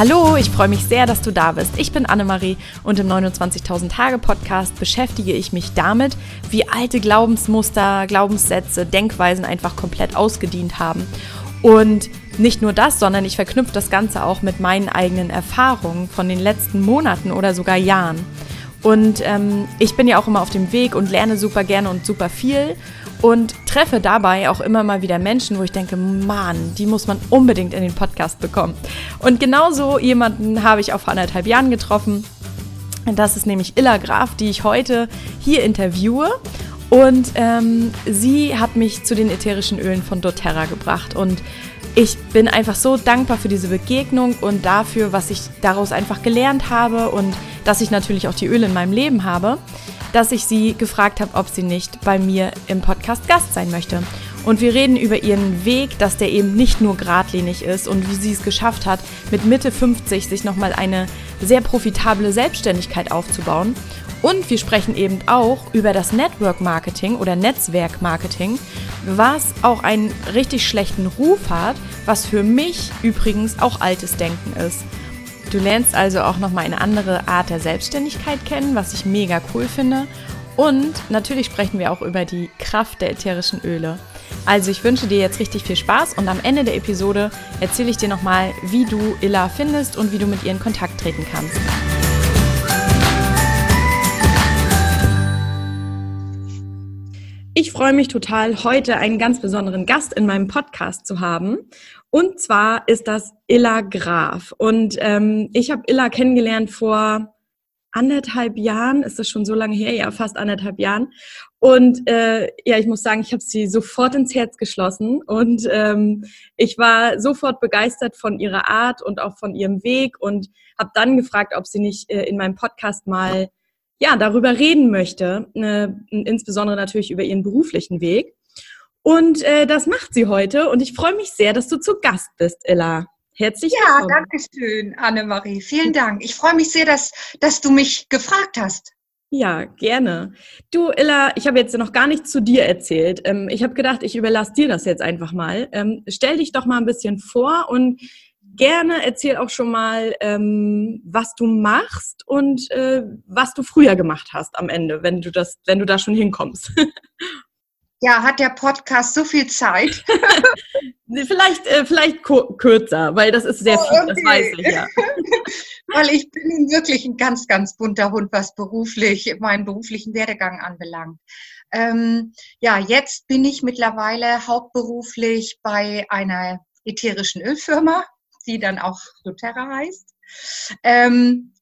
Hallo, ich freue mich sehr, dass du da bist. Ich bin Annemarie und im 29.000 Tage Podcast beschäftige ich mich damit, wie alte Glaubensmuster, Glaubenssätze, Denkweisen einfach komplett ausgedient haben. Und nicht nur das, sondern ich verknüpfe das Ganze auch mit meinen eigenen Erfahrungen von den letzten Monaten oder sogar Jahren. Und ähm, ich bin ja auch immer auf dem Weg und lerne super gerne und super viel und treffe dabei auch immer mal wieder Menschen, wo ich denke, Mann, die muss man unbedingt in den Podcast bekommen. Und genauso jemanden habe ich auch vor anderthalb Jahren getroffen. Das ist nämlich Illa Graf, die ich heute hier interviewe. Und ähm, sie hat mich zu den ätherischen Ölen von doTERRA gebracht. Und ich bin einfach so dankbar für diese Begegnung und dafür, was ich daraus einfach gelernt habe und dass ich natürlich auch die Öle in meinem Leben habe dass ich sie gefragt habe, ob sie nicht bei mir im Podcast Gast sein möchte. Und wir reden über ihren Weg, dass der eben nicht nur geradlinig ist und wie sie es geschafft hat, mit Mitte 50 sich nochmal eine sehr profitable Selbstständigkeit aufzubauen. Und wir sprechen eben auch über das Network Marketing oder Netzwerk Marketing, was auch einen richtig schlechten Ruf hat, was für mich übrigens auch altes Denken ist. Du lernst also auch nochmal eine andere Art der Selbstständigkeit kennen, was ich mega cool finde. Und natürlich sprechen wir auch über die Kraft der ätherischen Öle. Also ich wünsche dir jetzt richtig viel Spaß und am Ende der Episode erzähle ich dir nochmal, wie du Illa findest und wie du mit ihr in Kontakt treten kannst. Ich freue mich total, heute einen ganz besonderen Gast in meinem Podcast zu haben. Und zwar ist das Illa Graf. Und ähm, ich habe Illa kennengelernt vor anderthalb Jahren. Ist das schon so lange her? Ja, fast anderthalb Jahren. Und äh, ja, ich muss sagen, ich habe sie sofort ins Herz geschlossen und ähm, ich war sofort begeistert von ihrer Art und auch von ihrem Weg und habe dann gefragt, ob sie nicht äh, in meinem Podcast mal ja darüber reden möchte, äh, insbesondere natürlich über ihren beruflichen Weg. Und äh, das macht sie heute. Und ich freue mich sehr, dass du zu Gast bist, Ella. Herzlich willkommen. Ja, danke schön, Annemarie. Vielen Dank. Ich freue mich sehr, dass, dass du mich gefragt hast. Ja, gerne. Du, Ella, ich habe jetzt noch gar nichts zu dir erzählt. Ähm, ich habe gedacht, ich überlasse dir das jetzt einfach mal. Ähm, stell dich doch mal ein bisschen vor und gerne erzähl auch schon mal, ähm, was du machst und äh, was du früher gemacht hast am Ende, wenn du das, wenn du da schon hinkommst. Ja, hat der Podcast so viel Zeit? vielleicht, äh, vielleicht kürzer, weil das ist sehr oh, viel, okay. das weiß ich ja. weil ich bin wirklich ein ganz, ganz bunter Hund, was beruflich, meinen beruflichen Werdegang anbelangt. Ähm, ja, jetzt bin ich mittlerweile hauptberuflich bei einer ätherischen Ölfirma, die dann auch doTERRA heißt. Ähm,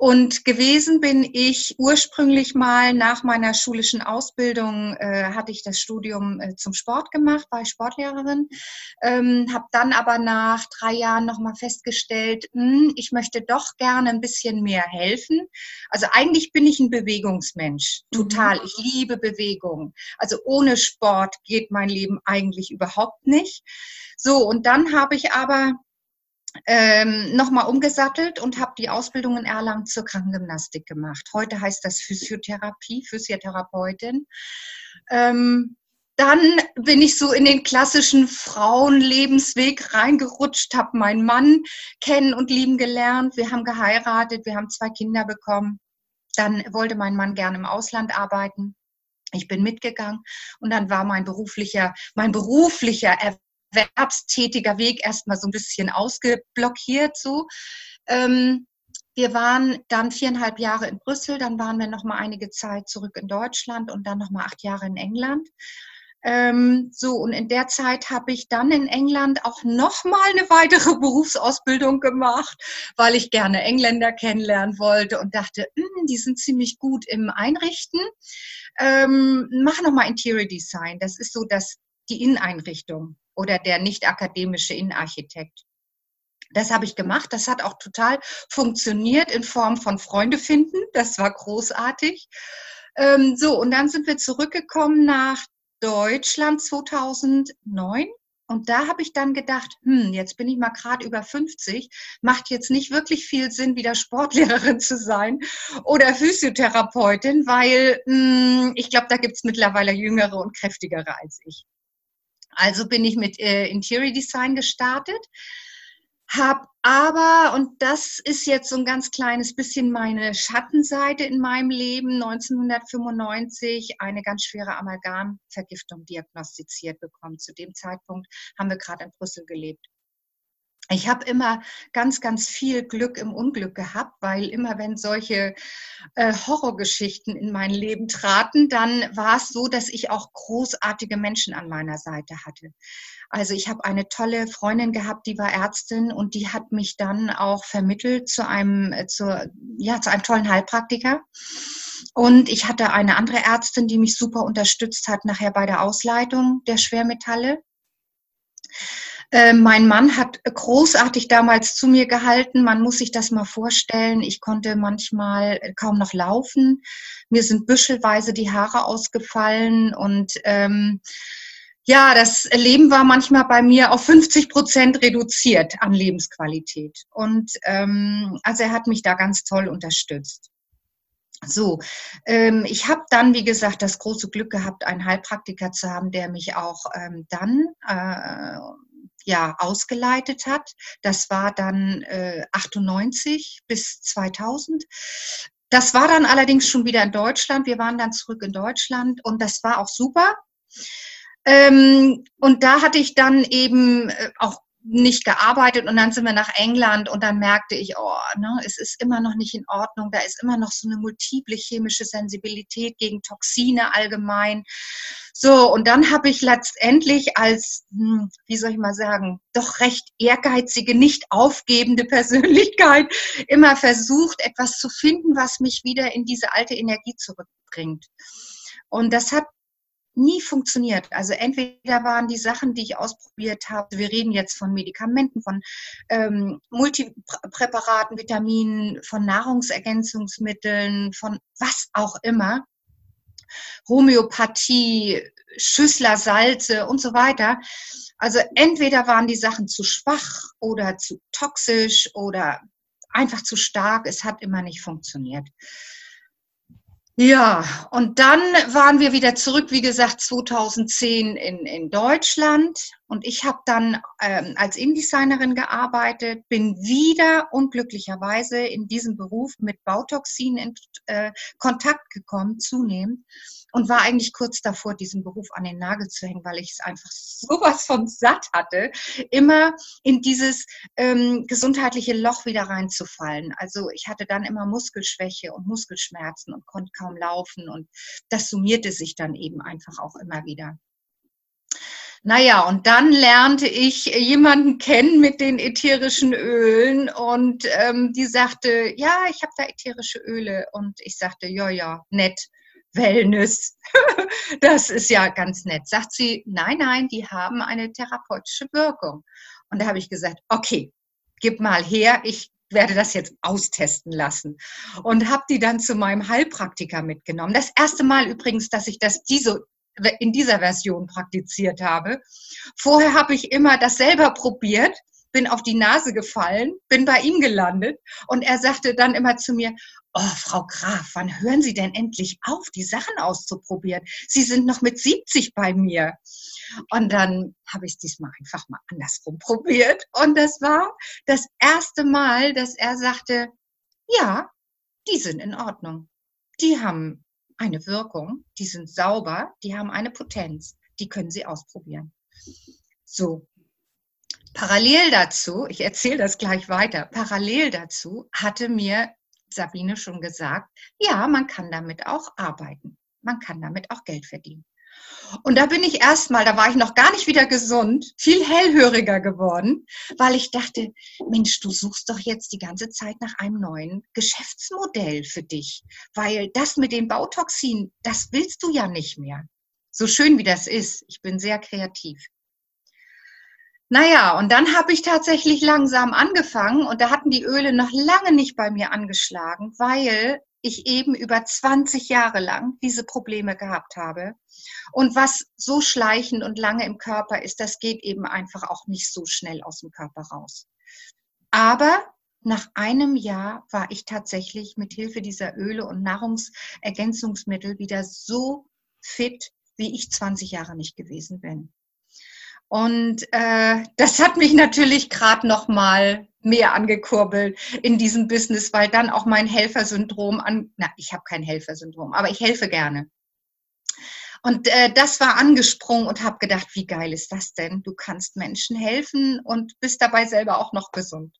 und gewesen bin ich ursprünglich mal nach meiner schulischen Ausbildung, äh, hatte ich das Studium äh, zum Sport gemacht, war ich Sportlehrerin, ähm, habe dann aber nach drei Jahren nochmal festgestellt, mh, hm, ich möchte doch gerne ein bisschen mehr helfen. Also eigentlich bin ich ein Bewegungsmensch, mhm. total. Mhm. Ich liebe Bewegung. Also ohne Sport geht mein Leben eigentlich überhaupt nicht. So, und dann habe ich aber ähm, nochmal umgesattelt und habe die Ausbildung in Erlangen zur Krankengymnastik gemacht. Heute heißt das Physiotherapie, Physiotherapeutin. Ähm, dann bin ich so in den klassischen Frauenlebensweg reingerutscht, habe meinen Mann kennen und lieben gelernt. Wir haben geheiratet, wir haben zwei Kinder bekommen. Dann wollte mein Mann gerne im Ausland arbeiten. Ich bin mitgegangen und dann war mein beruflicher, mein beruflicher erwerbstätiger Weg erstmal so ein bisschen ausgeblockiert so. Ähm, wir waren dann viereinhalb Jahre in Brüssel, dann waren wir noch mal einige Zeit zurück in Deutschland und dann noch mal acht Jahre in England. Ähm, so, und in der Zeit habe ich dann in England auch noch mal eine weitere Berufsausbildung gemacht, weil ich gerne Engländer kennenlernen wollte und dachte, hm, die sind ziemlich gut im Einrichten. Ähm, mach noch mal Interior Design. Das ist so das, die Inneneinrichtung oder der nicht akademische Innenarchitekt. Das habe ich gemacht. Das hat auch total funktioniert in Form von Freunde finden. Das war großartig. Ähm, so, und dann sind wir zurückgekommen nach Deutschland 2009. Und da habe ich dann gedacht, hm, jetzt bin ich mal gerade über 50, macht jetzt nicht wirklich viel Sinn, wieder Sportlehrerin zu sein oder Physiotherapeutin, weil hm, ich glaube, da gibt es mittlerweile jüngere und kräftigere als ich. Also bin ich mit äh, Interior Design gestartet. Hab aber, und das ist jetzt so ein ganz kleines bisschen meine Schattenseite in meinem Leben, 1995 eine ganz schwere Amalgamvergiftung diagnostiziert bekommen. Zu dem Zeitpunkt haben wir gerade in Brüssel gelebt ich habe immer ganz, ganz viel Glück im Unglück gehabt, weil immer wenn solche äh, Horrorgeschichten in mein Leben traten, dann war es so, dass ich auch großartige Menschen an meiner Seite hatte. Also ich habe eine tolle Freundin gehabt, die war Ärztin und die hat mich dann auch vermittelt zu einem, äh, zu, ja, zu einem tollen Heilpraktiker. Und ich hatte eine andere Ärztin, die mich super unterstützt hat nachher bei der Ausleitung der Schwermetalle. Äh, mein Mann hat großartig damals zu mir gehalten. Man muss sich das mal vorstellen. Ich konnte manchmal kaum noch laufen. Mir sind büschelweise die Haare ausgefallen und ähm, ja, das Leben war manchmal bei mir auf 50 Prozent reduziert an Lebensqualität. Und ähm, also er hat mich da ganz toll unterstützt. So, ähm, ich habe dann, wie gesagt, das große Glück gehabt, einen Heilpraktiker zu haben, der mich auch ähm, dann äh, ja ausgeleitet hat. Das war dann äh, 98 bis 2000. Das war dann allerdings schon wieder in Deutschland. Wir waren dann zurück in Deutschland und das war auch super. Ähm, und da hatte ich dann eben äh, auch nicht gearbeitet und dann sind wir nach England und dann merkte ich, oh, ne, es ist immer noch nicht in Ordnung, da ist immer noch so eine multiple chemische Sensibilität gegen Toxine allgemein. So, und dann habe ich letztendlich als, hm, wie soll ich mal sagen, doch recht ehrgeizige, nicht aufgebende Persönlichkeit immer versucht, etwas zu finden, was mich wieder in diese alte Energie zurückbringt. Und das hat nie funktioniert. Also entweder waren die Sachen, die ich ausprobiert habe, wir reden jetzt von Medikamenten, von ähm, Multipräparaten, Vitaminen, von Nahrungsergänzungsmitteln, von was auch immer, Homöopathie, Schüssler Salze und so weiter. Also entweder waren die Sachen zu schwach oder zu toxisch oder einfach zu stark. Es hat immer nicht funktioniert. Ja, und dann waren wir wieder zurück, wie gesagt, 2010 in, in Deutschland. Und ich habe dann ähm, als InDesignerin gearbeitet, bin wieder unglücklicherweise in diesem Beruf mit Bautoxinen in äh, Kontakt gekommen, zunehmend und war eigentlich kurz davor, diesen Beruf an den Nagel zu hängen, weil ich es einfach sowas von satt hatte, immer in dieses ähm, gesundheitliche Loch wieder reinzufallen. Also ich hatte dann immer Muskelschwäche und Muskelschmerzen und konnte kaum laufen und das summierte sich dann eben einfach auch immer wieder. Naja, und dann lernte ich jemanden kennen mit den ätherischen Ölen und ähm, die sagte, ja, ich habe da ätherische Öle. Und ich sagte, ja, ja, nett. Wellness. Das ist ja ganz nett. Sagt sie, nein, nein, die haben eine therapeutische Wirkung. Und da habe ich gesagt, okay, gib mal her, ich werde das jetzt austesten lassen. Und habe die dann zu meinem Heilpraktiker mitgenommen. Das erste Mal übrigens, dass ich das diese, in dieser Version praktiziert habe. Vorher habe ich immer das selber probiert, bin auf die Nase gefallen, bin bei ihm gelandet und er sagte dann immer zu mir, oh, Frau Graf, wann hören Sie denn endlich auf, die Sachen auszuprobieren? Sie sind noch mit 70 bei mir. Und dann habe ich es diesmal einfach mal andersrum probiert. Und das war das erste Mal, dass er sagte, ja, die sind in Ordnung. Die haben eine Wirkung, die sind sauber, die haben eine Potenz, die können Sie ausprobieren. So. Parallel dazu, ich erzähle das gleich weiter, parallel dazu hatte mir Sabine schon gesagt, ja, man kann damit auch arbeiten. Man kann damit auch Geld verdienen. Und da bin ich erstmal, da war ich noch gar nicht wieder gesund, viel hellhöriger geworden, weil ich dachte, Mensch, du suchst doch jetzt die ganze Zeit nach einem neuen Geschäftsmodell für dich, weil das mit den Bautoxinen, das willst du ja nicht mehr. So schön wie das ist, ich bin sehr kreativ. Naja, und dann habe ich tatsächlich langsam angefangen und da hatten die Öle noch lange nicht bei mir angeschlagen, weil ich eben über 20 Jahre lang diese Probleme gehabt habe. Und was so schleichend und lange im Körper ist, das geht eben einfach auch nicht so schnell aus dem Körper raus. Aber nach einem Jahr war ich tatsächlich mit Hilfe dieser Öle und Nahrungsergänzungsmittel wieder so fit, wie ich 20 Jahre nicht gewesen bin. Und äh, das hat mich natürlich gerade noch mal mehr angekurbelt in diesem Business, weil dann auch mein Helfersyndrom an, na, ich habe kein Helfersyndrom, aber ich helfe gerne. Und äh, das war angesprungen und habe gedacht, wie geil ist das denn? Du kannst Menschen helfen und bist dabei selber auch noch gesund.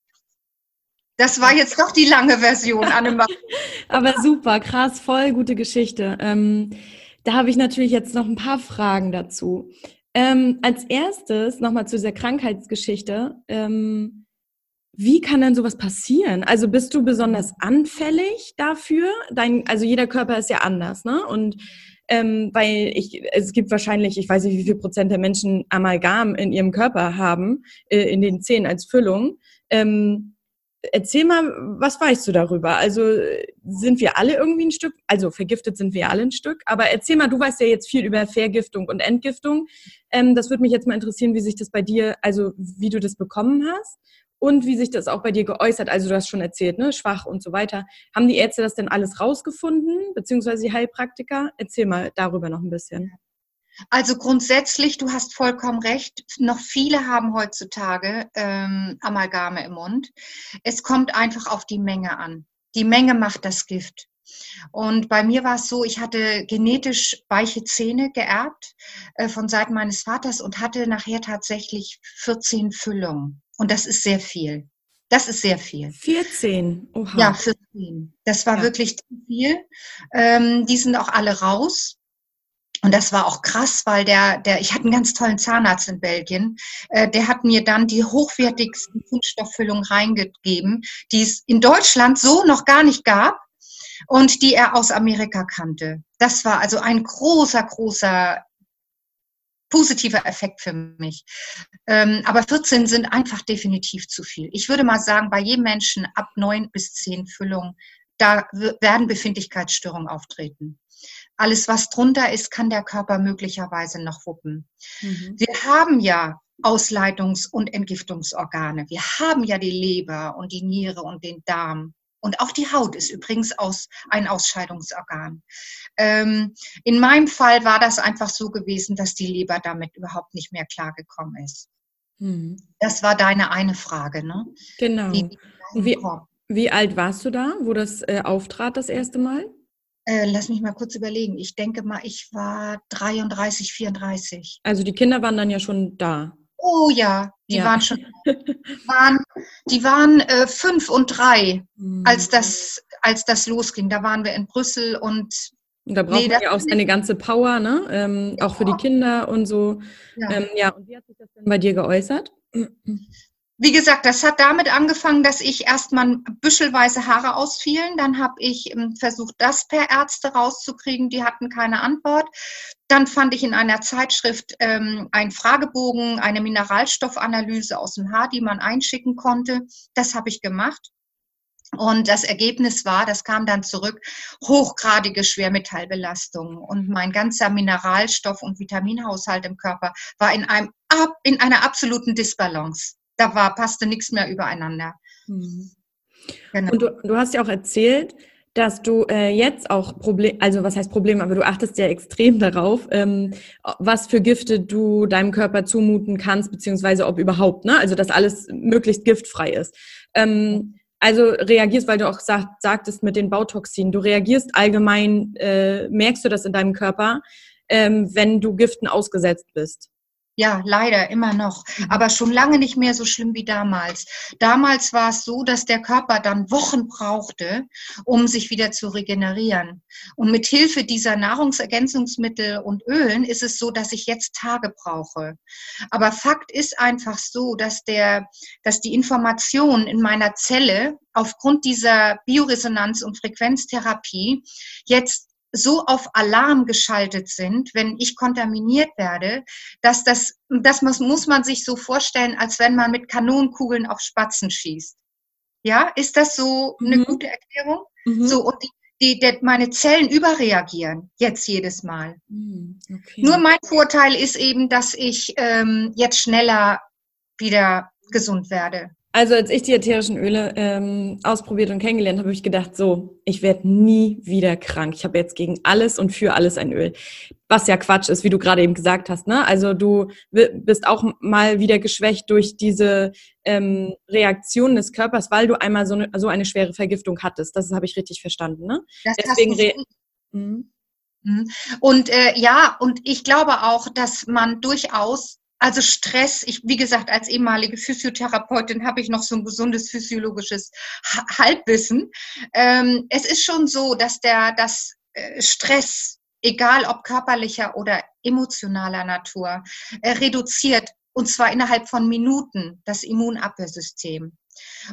Das war jetzt doch die lange Version, Annemarie. Aber super, krass, voll gute Geschichte. Ähm, da habe ich natürlich jetzt noch ein paar Fragen dazu. Ähm, als erstes nochmal zu dieser Krankheitsgeschichte. Ähm, wie kann denn sowas passieren? Also bist du besonders anfällig dafür? Dein, also jeder Körper ist ja anders, ne? Und ähm, weil ich, es gibt wahrscheinlich, ich weiß nicht, wie viel Prozent der Menschen Amalgam in ihrem Körper haben, äh, in den Zähnen als Füllung. Ähm, erzähl mal, was weißt du darüber? Also sind wir alle irgendwie ein Stück, also vergiftet sind wir alle ein Stück, aber erzähl mal, du weißt ja jetzt viel über Vergiftung und Entgiftung. Ähm, das würde mich jetzt mal interessieren, wie sich das bei dir, also wie du das bekommen hast und wie sich das auch bei dir geäußert. Also du hast schon erzählt, ne, schwach und so weiter. Haben die Ärzte das denn alles rausgefunden, beziehungsweise die Heilpraktiker? Erzähl mal darüber noch ein bisschen. Also grundsätzlich, du hast vollkommen recht, noch viele haben heutzutage ähm, Amalgame im Mund. Es kommt einfach auf die Menge an. Die Menge macht das Gift. Und bei mir war es so, ich hatte genetisch weiche Zähne geerbt äh, von Seiten meines Vaters und hatte nachher tatsächlich 14 Füllungen. Und das ist sehr viel. Das ist sehr viel. 14? Oha. Ja, 14. Das war ja. wirklich zu viel. Ähm, die sind auch alle raus. Und das war auch krass, weil der, der, ich hatte einen ganz tollen Zahnarzt in Belgien, äh, der hat mir dann die hochwertigsten Kunststofffüllungen reingegeben, die es in Deutschland so noch gar nicht gab und die er aus Amerika kannte. Das war also ein großer, großer positiver Effekt für mich. Ähm, aber 14 sind einfach definitiv zu viel. Ich würde mal sagen, bei jedem Menschen ab neun bis zehn Füllungen, da werden Befindlichkeitsstörungen auftreten. Alles, was drunter ist, kann der Körper möglicherweise noch wuppen. Mhm. Wir haben ja Ausleitungs- und Entgiftungsorgane. Wir haben ja die Leber und die Niere und den Darm. Und auch die Haut ist übrigens aus, ein Ausscheidungsorgan. Ähm, in meinem Fall war das einfach so gewesen, dass die Leber damit überhaupt nicht mehr klargekommen ist. Mhm. Das war deine eine Frage, ne? Genau. Wie, wie, wie, alt warst du da, wo das äh, auftrat das erste Mal? Äh, lass mich mal kurz überlegen. Ich denke mal, ich war 33, 34. Also die Kinder waren dann ja schon da. Oh ja, die ja. waren schon, waren, die waren äh, fünf und drei, mhm. als das, als das losging. Da waren wir in Brüssel und und da braucht nee, man ja auch seine ganze Power, ne? Ähm, ja. Auch für die Kinder und so. Ja. Ähm, ja, und wie hat sich das denn bei dir geäußert? Wie gesagt, das hat damit angefangen, dass ich erstmal büschelweise Haare ausfielen. Dann habe ich ähm, versucht, das per Ärzte rauszukriegen. Die hatten keine Antwort. Dann fand ich in einer Zeitschrift ähm, einen Fragebogen, eine Mineralstoffanalyse aus dem Haar, die man einschicken konnte. Das habe ich gemacht. Und das Ergebnis war, das kam dann zurück, hochgradige Schwermetallbelastung. Und mein ganzer Mineralstoff- und Vitaminhaushalt im Körper war in, einem, in einer absoluten Disbalance da war, passte nichts mehr übereinander. Mhm. Genau. Und du, du, hast ja auch erzählt, dass du äh, jetzt auch Problem, also was heißt Problem, aber du achtest ja extrem darauf, ähm, was für Gifte du deinem Körper zumuten kannst, beziehungsweise ob überhaupt, ne? Also dass alles möglichst giftfrei ist. Ähm, also reagierst, weil du auch sagt, sagtest mit den Bautoxinen, du reagierst allgemein, äh, merkst du das in deinem Körper, ähm, wenn du Giften ausgesetzt bist? Ja, leider immer noch. Mhm. Aber schon lange nicht mehr so schlimm wie damals. Damals war es so, dass der Körper dann Wochen brauchte, um sich wieder zu regenerieren. Und mit Hilfe dieser Nahrungsergänzungsmittel und Ölen ist es so, dass ich jetzt Tage brauche. Aber Fakt ist einfach so, dass der, dass die Information in meiner Zelle aufgrund dieser Bioresonanz- und Frequenztherapie jetzt so auf Alarm geschaltet sind, wenn ich kontaminiert werde, dass das, das muss, muss man sich so vorstellen, als wenn man mit Kanonenkugeln auf Spatzen schießt. Ja, ist das so eine mhm. gute Erklärung? Mhm. So, und die, die, die, meine Zellen überreagieren jetzt jedes Mal. Mhm. Okay. Nur mein Vorteil ist eben, dass ich ähm, jetzt schneller wieder gesund werde. Also als ich die ätherischen Öle ähm, ausprobiert und kennengelernt habe, habe ich gedacht, so, ich werde nie wieder krank. Ich habe jetzt gegen alles und für alles ein Öl. Was ja Quatsch ist, wie du gerade eben gesagt hast. Ne? Also du bist auch mal wieder geschwächt durch diese ähm, Reaktion des Körpers, weil du einmal so eine, so eine schwere Vergiftung hattest. Das habe ich richtig verstanden. Ne? Das Deswegen hast mhm. Mhm. Und äh, ja, und ich glaube auch, dass man durchaus also Stress, ich, wie gesagt, als ehemalige Physiotherapeutin habe ich noch so ein gesundes physiologisches Halbwissen. Ähm, es ist schon so, dass der, das äh, Stress, egal ob körperlicher oder emotionaler Natur, äh, reduziert und zwar innerhalb von Minuten das Immunabwehrsystem.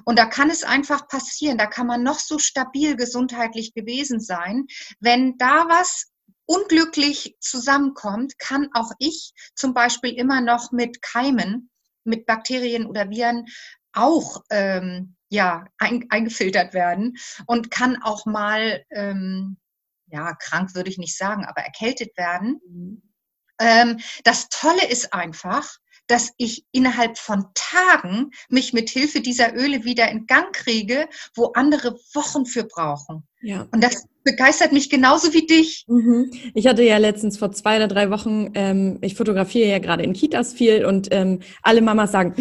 Und da kann es einfach passieren, da kann man noch so stabil gesundheitlich gewesen sein, wenn da was unglücklich zusammenkommt, kann auch ich zum Beispiel immer noch mit Keimen, mit Bakterien oder Viren auch ähm, ja, ein, eingefiltert werden und kann auch mal, ähm, ja, krank würde ich nicht sagen, aber erkältet werden. Ähm, das Tolle ist einfach, dass ich innerhalb von Tagen mich mit Hilfe dieser Öle wieder in Gang kriege, wo andere Wochen für brauchen. Ja. Und das begeistert mich genauso wie dich. Mhm. Ich hatte ja letztens vor zwei oder drei Wochen, ähm, ich fotografiere ja gerade in Kitas viel und ähm, alle Mamas sagen,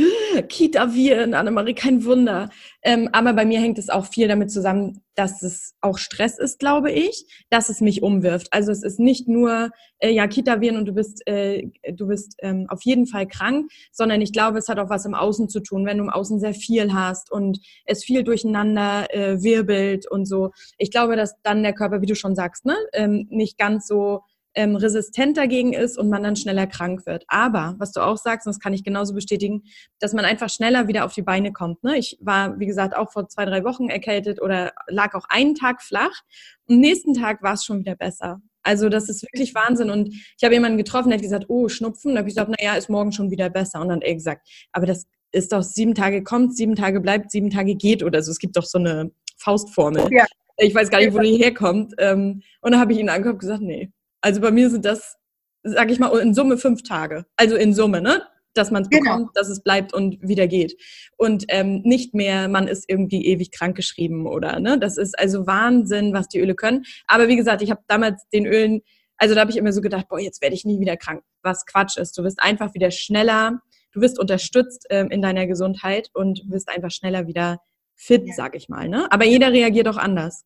Kita-Viren, Annemarie, kein Wunder. Ähm, aber bei mir hängt es auch viel damit zusammen, dass es auch Stress ist, glaube ich, dass es mich umwirft. Also es ist nicht nur, äh, ja, Kita-Viren und du bist, äh, du bist ähm, auf jeden Fall krank, sondern ich glaube, es hat auch was im Außen zu tun, wenn du im Außen sehr viel hast und es viel durcheinander äh, wirbelt und so. Ich glaube, dass dann der Körper, wie du schon sagst, ne, ähm, nicht ganz so ähm, resistent dagegen ist und man dann schneller krank wird. Aber, was du auch sagst, und das kann ich genauso bestätigen, dass man einfach schneller wieder auf die Beine kommt. Ne? Ich war, wie gesagt, auch vor zwei, drei Wochen erkältet oder lag auch einen Tag flach. Am nächsten Tag war es schon wieder besser. Also das ist wirklich Wahnsinn. Und ich habe jemanden getroffen, der hat gesagt, oh, Schnupfen. Da habe ich gesagt, naja, ist morgen schon wieder besser. Und dann hat er gesagt, aber das ist doch sieben Tage kommt, sieben Tage bleibt, sieben Tage geht oder so. Es gibt doch so eine Faustformel. Ja. Ich weiß gar nicht, wo die herkommt. Ähm, und dann habe ich ihn angeguckt und gesagt, nee, also bei mir sind das, sage ich mal, in Summe fünf Tage. Also in Summe, ne? Dass man es genau. bekommt, dass es bleibt und wieder geht. Und ähm, nicht mehr, man ist irgendwie ewig krankgeschrieben oder, ne? Das ist also Wahnsinn, was die Öle können. Aber wie gesagt, ich habe damals den Ölen, also da habe ich immer so gedacht, boah, jetzt werde ich nie wieder krank. Was Quatsch ist. Du wirst einfach wieder schneller, du wirst unterstützt ähm, in deiner Gesundheit und wirst einfach schneller wieder fit, ja. sag ich mal. Ne? Aber jeder reagiert auch anders.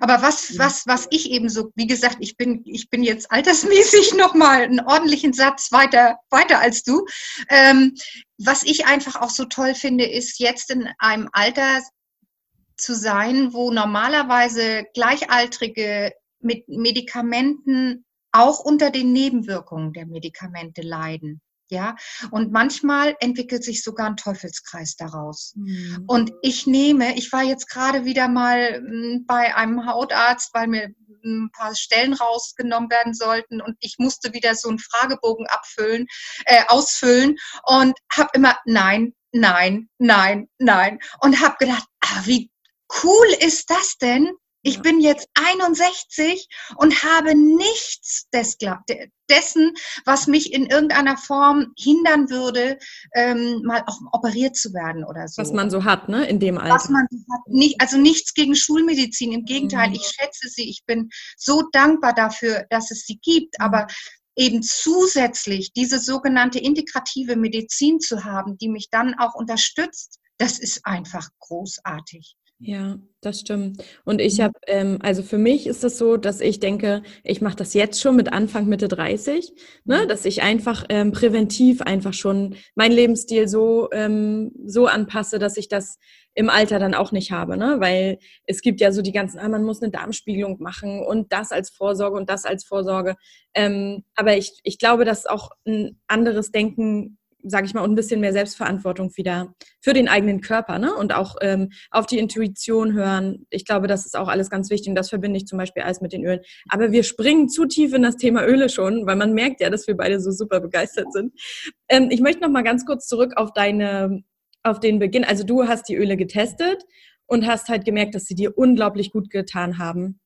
Aber was, was, was ich eben so, wie gesagt, ich bin, ich bin jetzt altersmäßig nochmal einen ordentlichen Satz weiter, weiter als du. Ähm, was ich einfach auch so toll finde, ist jetzt in einem Alter zu sein, wo normalerweise Gleichaltrige mit Medikamenten auch unter den Nebenwirkungen der Medikamente leiden. Ja, und manchmal entwickelt sich sogar ein Teufelskreis daraus. Mhm. Und ich nehme, ich war jetzt gerade wieder mal hm, bei einem Hautarzt, weil mir ein paar Stellen rausgenommen werden sollten und ich musste wieder so einen Fragebogen abfüllen, äh, ausfüllen und habe immer nein, nein, nein, nein und habe gedacht, ah, wie cool ist das denn, ich bin jetzt 61 und habe nichts des, dessen, was mich in irgendeiner Form hindern würde, ähm, mal auch operiert zu werden oder so. Was man so hat, ne, in dem Alter. Was man so hat. Nicht, also nichts gegen Schulmedizin. Im Gegenteil, mhm. ich schätze sie. Ich bin so dankbar dafür, dass es sie gibt. Mhm. Aber eben zusätzlich diese sogenannte integrative Medizin zu haben, die mich dann auch unterstützt, das ist einfach großartig. Ja, das stimmt. Und ich mhm. habe, ähm, also für mich ist das so, dass ich denke, ich mache das jetzt schon mit Anfang, Mitte 30, ne? Mhm. dass ich einfach ähm, präventiv einfach schon meinen Lebensstil so, ähm, so anpasse, dass ich das im Alter dann auch nicht habe, ne? Weil es gibt ja so die ganzen, ah, man muss eine Darmspiegelung machen und das als Vorsorge und das als Vorsorge. Ähm, aber ich, ich glaube, dass auch ein anderes Denken sage ich mal, und ein bisschen mehr Selbstverantwortung wieder für den eigenen Körper ne? und auch ähm, auf die Intuition hören. Ich glaube, das ist auch alles ganz wichtig und das verbinde ich zum Beispiel alles mit den Ölen. Aber wir springen zu tief in das Thema Öle schon, weil man merkt ja, dass wir beide so super begeistert sind. Ähm, ich möchte noch mal ganz kurz zurück auf deine, auf den Beginn. Also du hast die Öle getestet und hast halt gemerkt, dass sie dir unglaublich gut getan haben.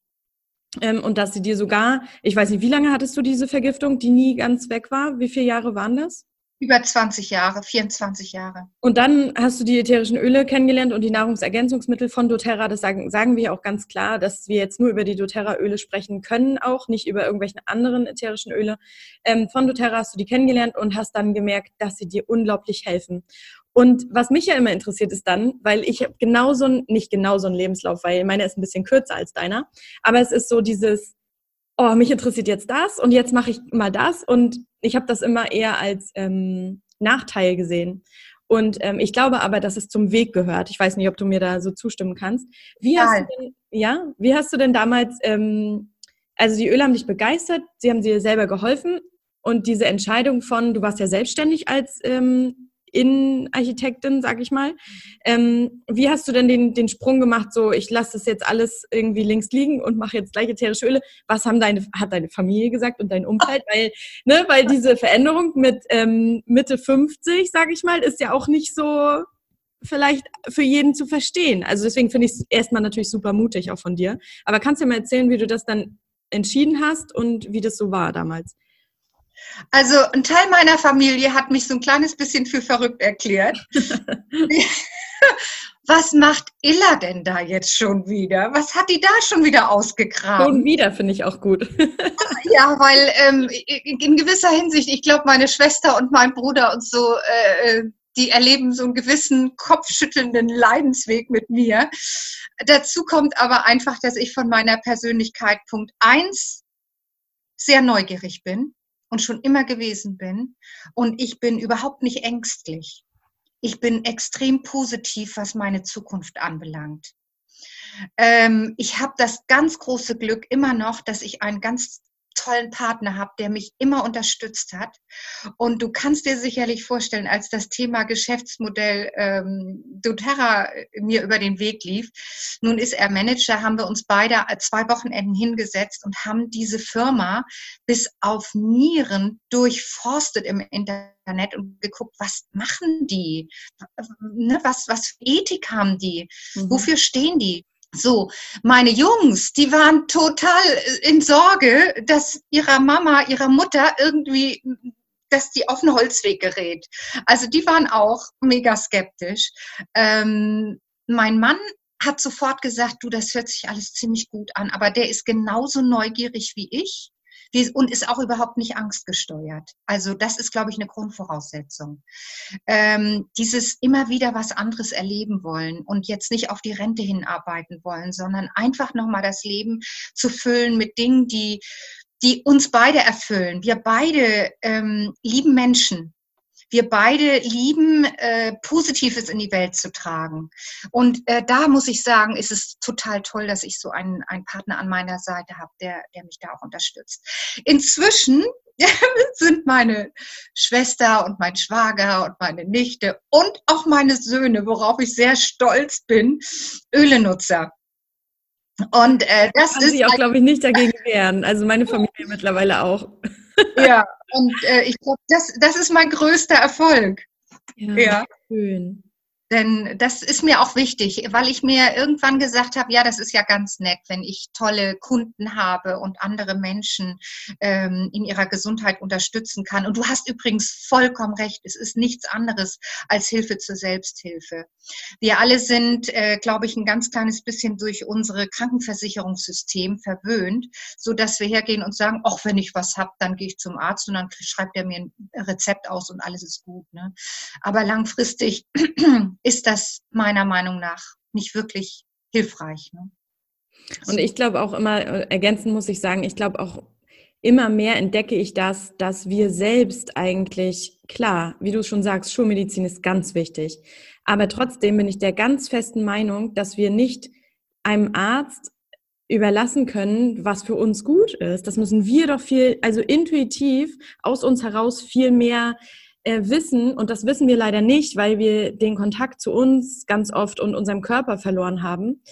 Ähm, und dass sie dir sogar, ich weiß nicht, wie lange hattest du diese Vergiftung, die nie ganz weg war? Wie viele Jahre waren das? Über 20 Jahre, 24 Jahre. Und dann hast du die ätherischen Öle kennengelernt und die Nahrungsergänzungsmittel von doTERRA. Das sagen, sagen wir auch ganz klar, dass wir jetzt nur über die doTERRA-Öle sprechen können, auch nicht über irgendwelche anderen ätherischen Öle. Ähm, von doTERRA hast du die kennengelernt und hast dann gemerkt, dass sie dir unglaublich helfen. Und was mich ja immer interessiert ist dann, weil ich habe genauso, nicht genauso einen Lebenslauf, weil meine ist ein bisschen kürzer als deiner, aber es ist so dieses, oh, mich interessiert jetzt das und jetzt mache ich mal das und ich habe das immer eher als ähm, Nachteil gesehen. Und ähm, ich glaube aber, dass es zum Weg gehört. Ich weiß nicht, ob du mir da so zustimmen kannst. Wie hast du denn, ja, wie hast du denn damals, ähm, also die Öle haben dich begeistert, sie haben dir selber geholfen und diese Entscheidung von, du warst ja selbstständig als ähm, Innenarchitektin, sag ich mal. Ähm, wie hast du denn den, den Sprung gemacht, so ich lasse das jetzt alles irgendwie links liegen und mache jetzt gleich ätherische Öle? Was haben deine, hat deine Familie gesagt und dein Umfeld? Weil, ne, weil diese Veränderung mit ähm, Mitte 50, sag ich mal, ist ja auch nicht so vielleicht für jeden zu verstehen. Also deswegen finde ich es erstmal natürlich super mutig auch von dir. Aber kannst du mir erzählen, wie du das dann entschieden hast und wie das so war damals? Also ein Teil meiner Familie hat mich so ein kleines bisschen für verrückt erklärt. Was macht Illa denn da jetzt schon wieder? Was hat die da schon wieder ausgegraben? Schon wieder finde ich auch gut. ja, weil ähm, in gewisser Hinsicht, ich glaube, meine Schwester und mein Bruder und so, äh, äh, die erleben so einen gewissen kopfschüttelnden Leidensweg mit mir. Dazu kommt aber einfach, dass ich von meiner Persönlichkeit Punkt 1 sehr neugierig bin und schon immer gewesen bin. Und ich bin überhaupt nicht ängstlich. Ich bin extrem positiv, was meine Zukunft anbelangt. Ähm, ich habe das ganz große Glück immer noch, dass ich einen ganz tollen Partner habe, der mich immer unterstützt hat. Und du kannst dir sicherlich vorstellen, als das Thema Geschäftsmodell ähm, doTERRA mir über den Weg lief, nun ist er Manager, haben wir uns beide zwei Wochenenden hingesetzt und haben diese Firma bis auf Nieren durchforstet im Internet und geguckt, was machen die? Ne, was, was für Ethik haben die? Mhm. Wofür stehen die? So, meine Jungs, die waren total in Sorge, dass ihrer Mama, ihrer Mutter irgendwie, dass die auf den Holzweg gerät. Also die waren auch mega skeptisch. Ähm, mein Mann hat sofort gesagt, du, das hört sich alles ziemlich gut an, aber der ist genauso neugierig wie ich und ist auch überhaupt nicht angstgesteuert. Also das ist, glaube ich, eine Grundvoraussetzung. Ähm, dieses immer wieder was anderes erleben wollen und jetzt nicht auf die Rente hinarbeiten wollen, sondern einfach nochmal das Leben zu füllen mit Dingen, die die uns beide erfüllen. Wir beide ähm, lieben Menschen wir beide lieben, äh, Positives in die Welt zu tragen. Und äh, da muss ich sagen, ist es total toll, dass ich so einen, einen Partner an meiner Seite habe, der, der mich da auch unterstützt. Inzwischen sind meine Schwester und mein Schwager und meine Nichte und auch meine Söhne, worauf ich sehr stolz bin, Ölenutzer. Und äh, das Kann ist. sich auch, glaube ich, nicht dagegen wehren. Also meine Familie mittlerweile auch. Ja, und äh, ich glaube, das, das ist mein größter Erfolg. Ja, ja. schön. Denn das ist mir auch wichtig, weil ich mir irgendwann gesagt habe, ja, das ist ja ganz nett, wenn ich tolle Kunden habe und andere Menschen ähm, in ihrer Gesundheit unterstützen kann. Und du hast übrigens vollkommen recht, es ist nichts anderes als Hilfe zur Selbsthilfe. Wir alle sind, äh, glaube ich, ein ganz kleines bisschen durch unsere Krankenversicherungssystem verwöhnt, so dass wir hergehen und sagen, ach, wenn ich was habe, dann gehe ich zum Arzt und dann schreibt er mir ein Rezept aus und alles ist gut. Ne? Aber langfristig ist das meiner Meinung nach nicht wirklich hilfreich. Ne? Und ich glaube auch immer, äh, ergänzen muss ich sagen, ich glaube auch immer mehr entdecke ich das, dass wir selbst eigentlich, klar, wie du schon sagst, Schulmedizin ist ganz wichtig. Aber trotzdem bin ich der ganz festen Meinung, dass wir nicht einem Arzt überlassen können, was für uns gut ist. Das müssen wir doch viel, also intuitiv aus uns heraus viel mehr äh, wissen, und das wissen wir leider nicht, weil wir den Kontakt zu uns ganz oft und unserem Körper verloren haben.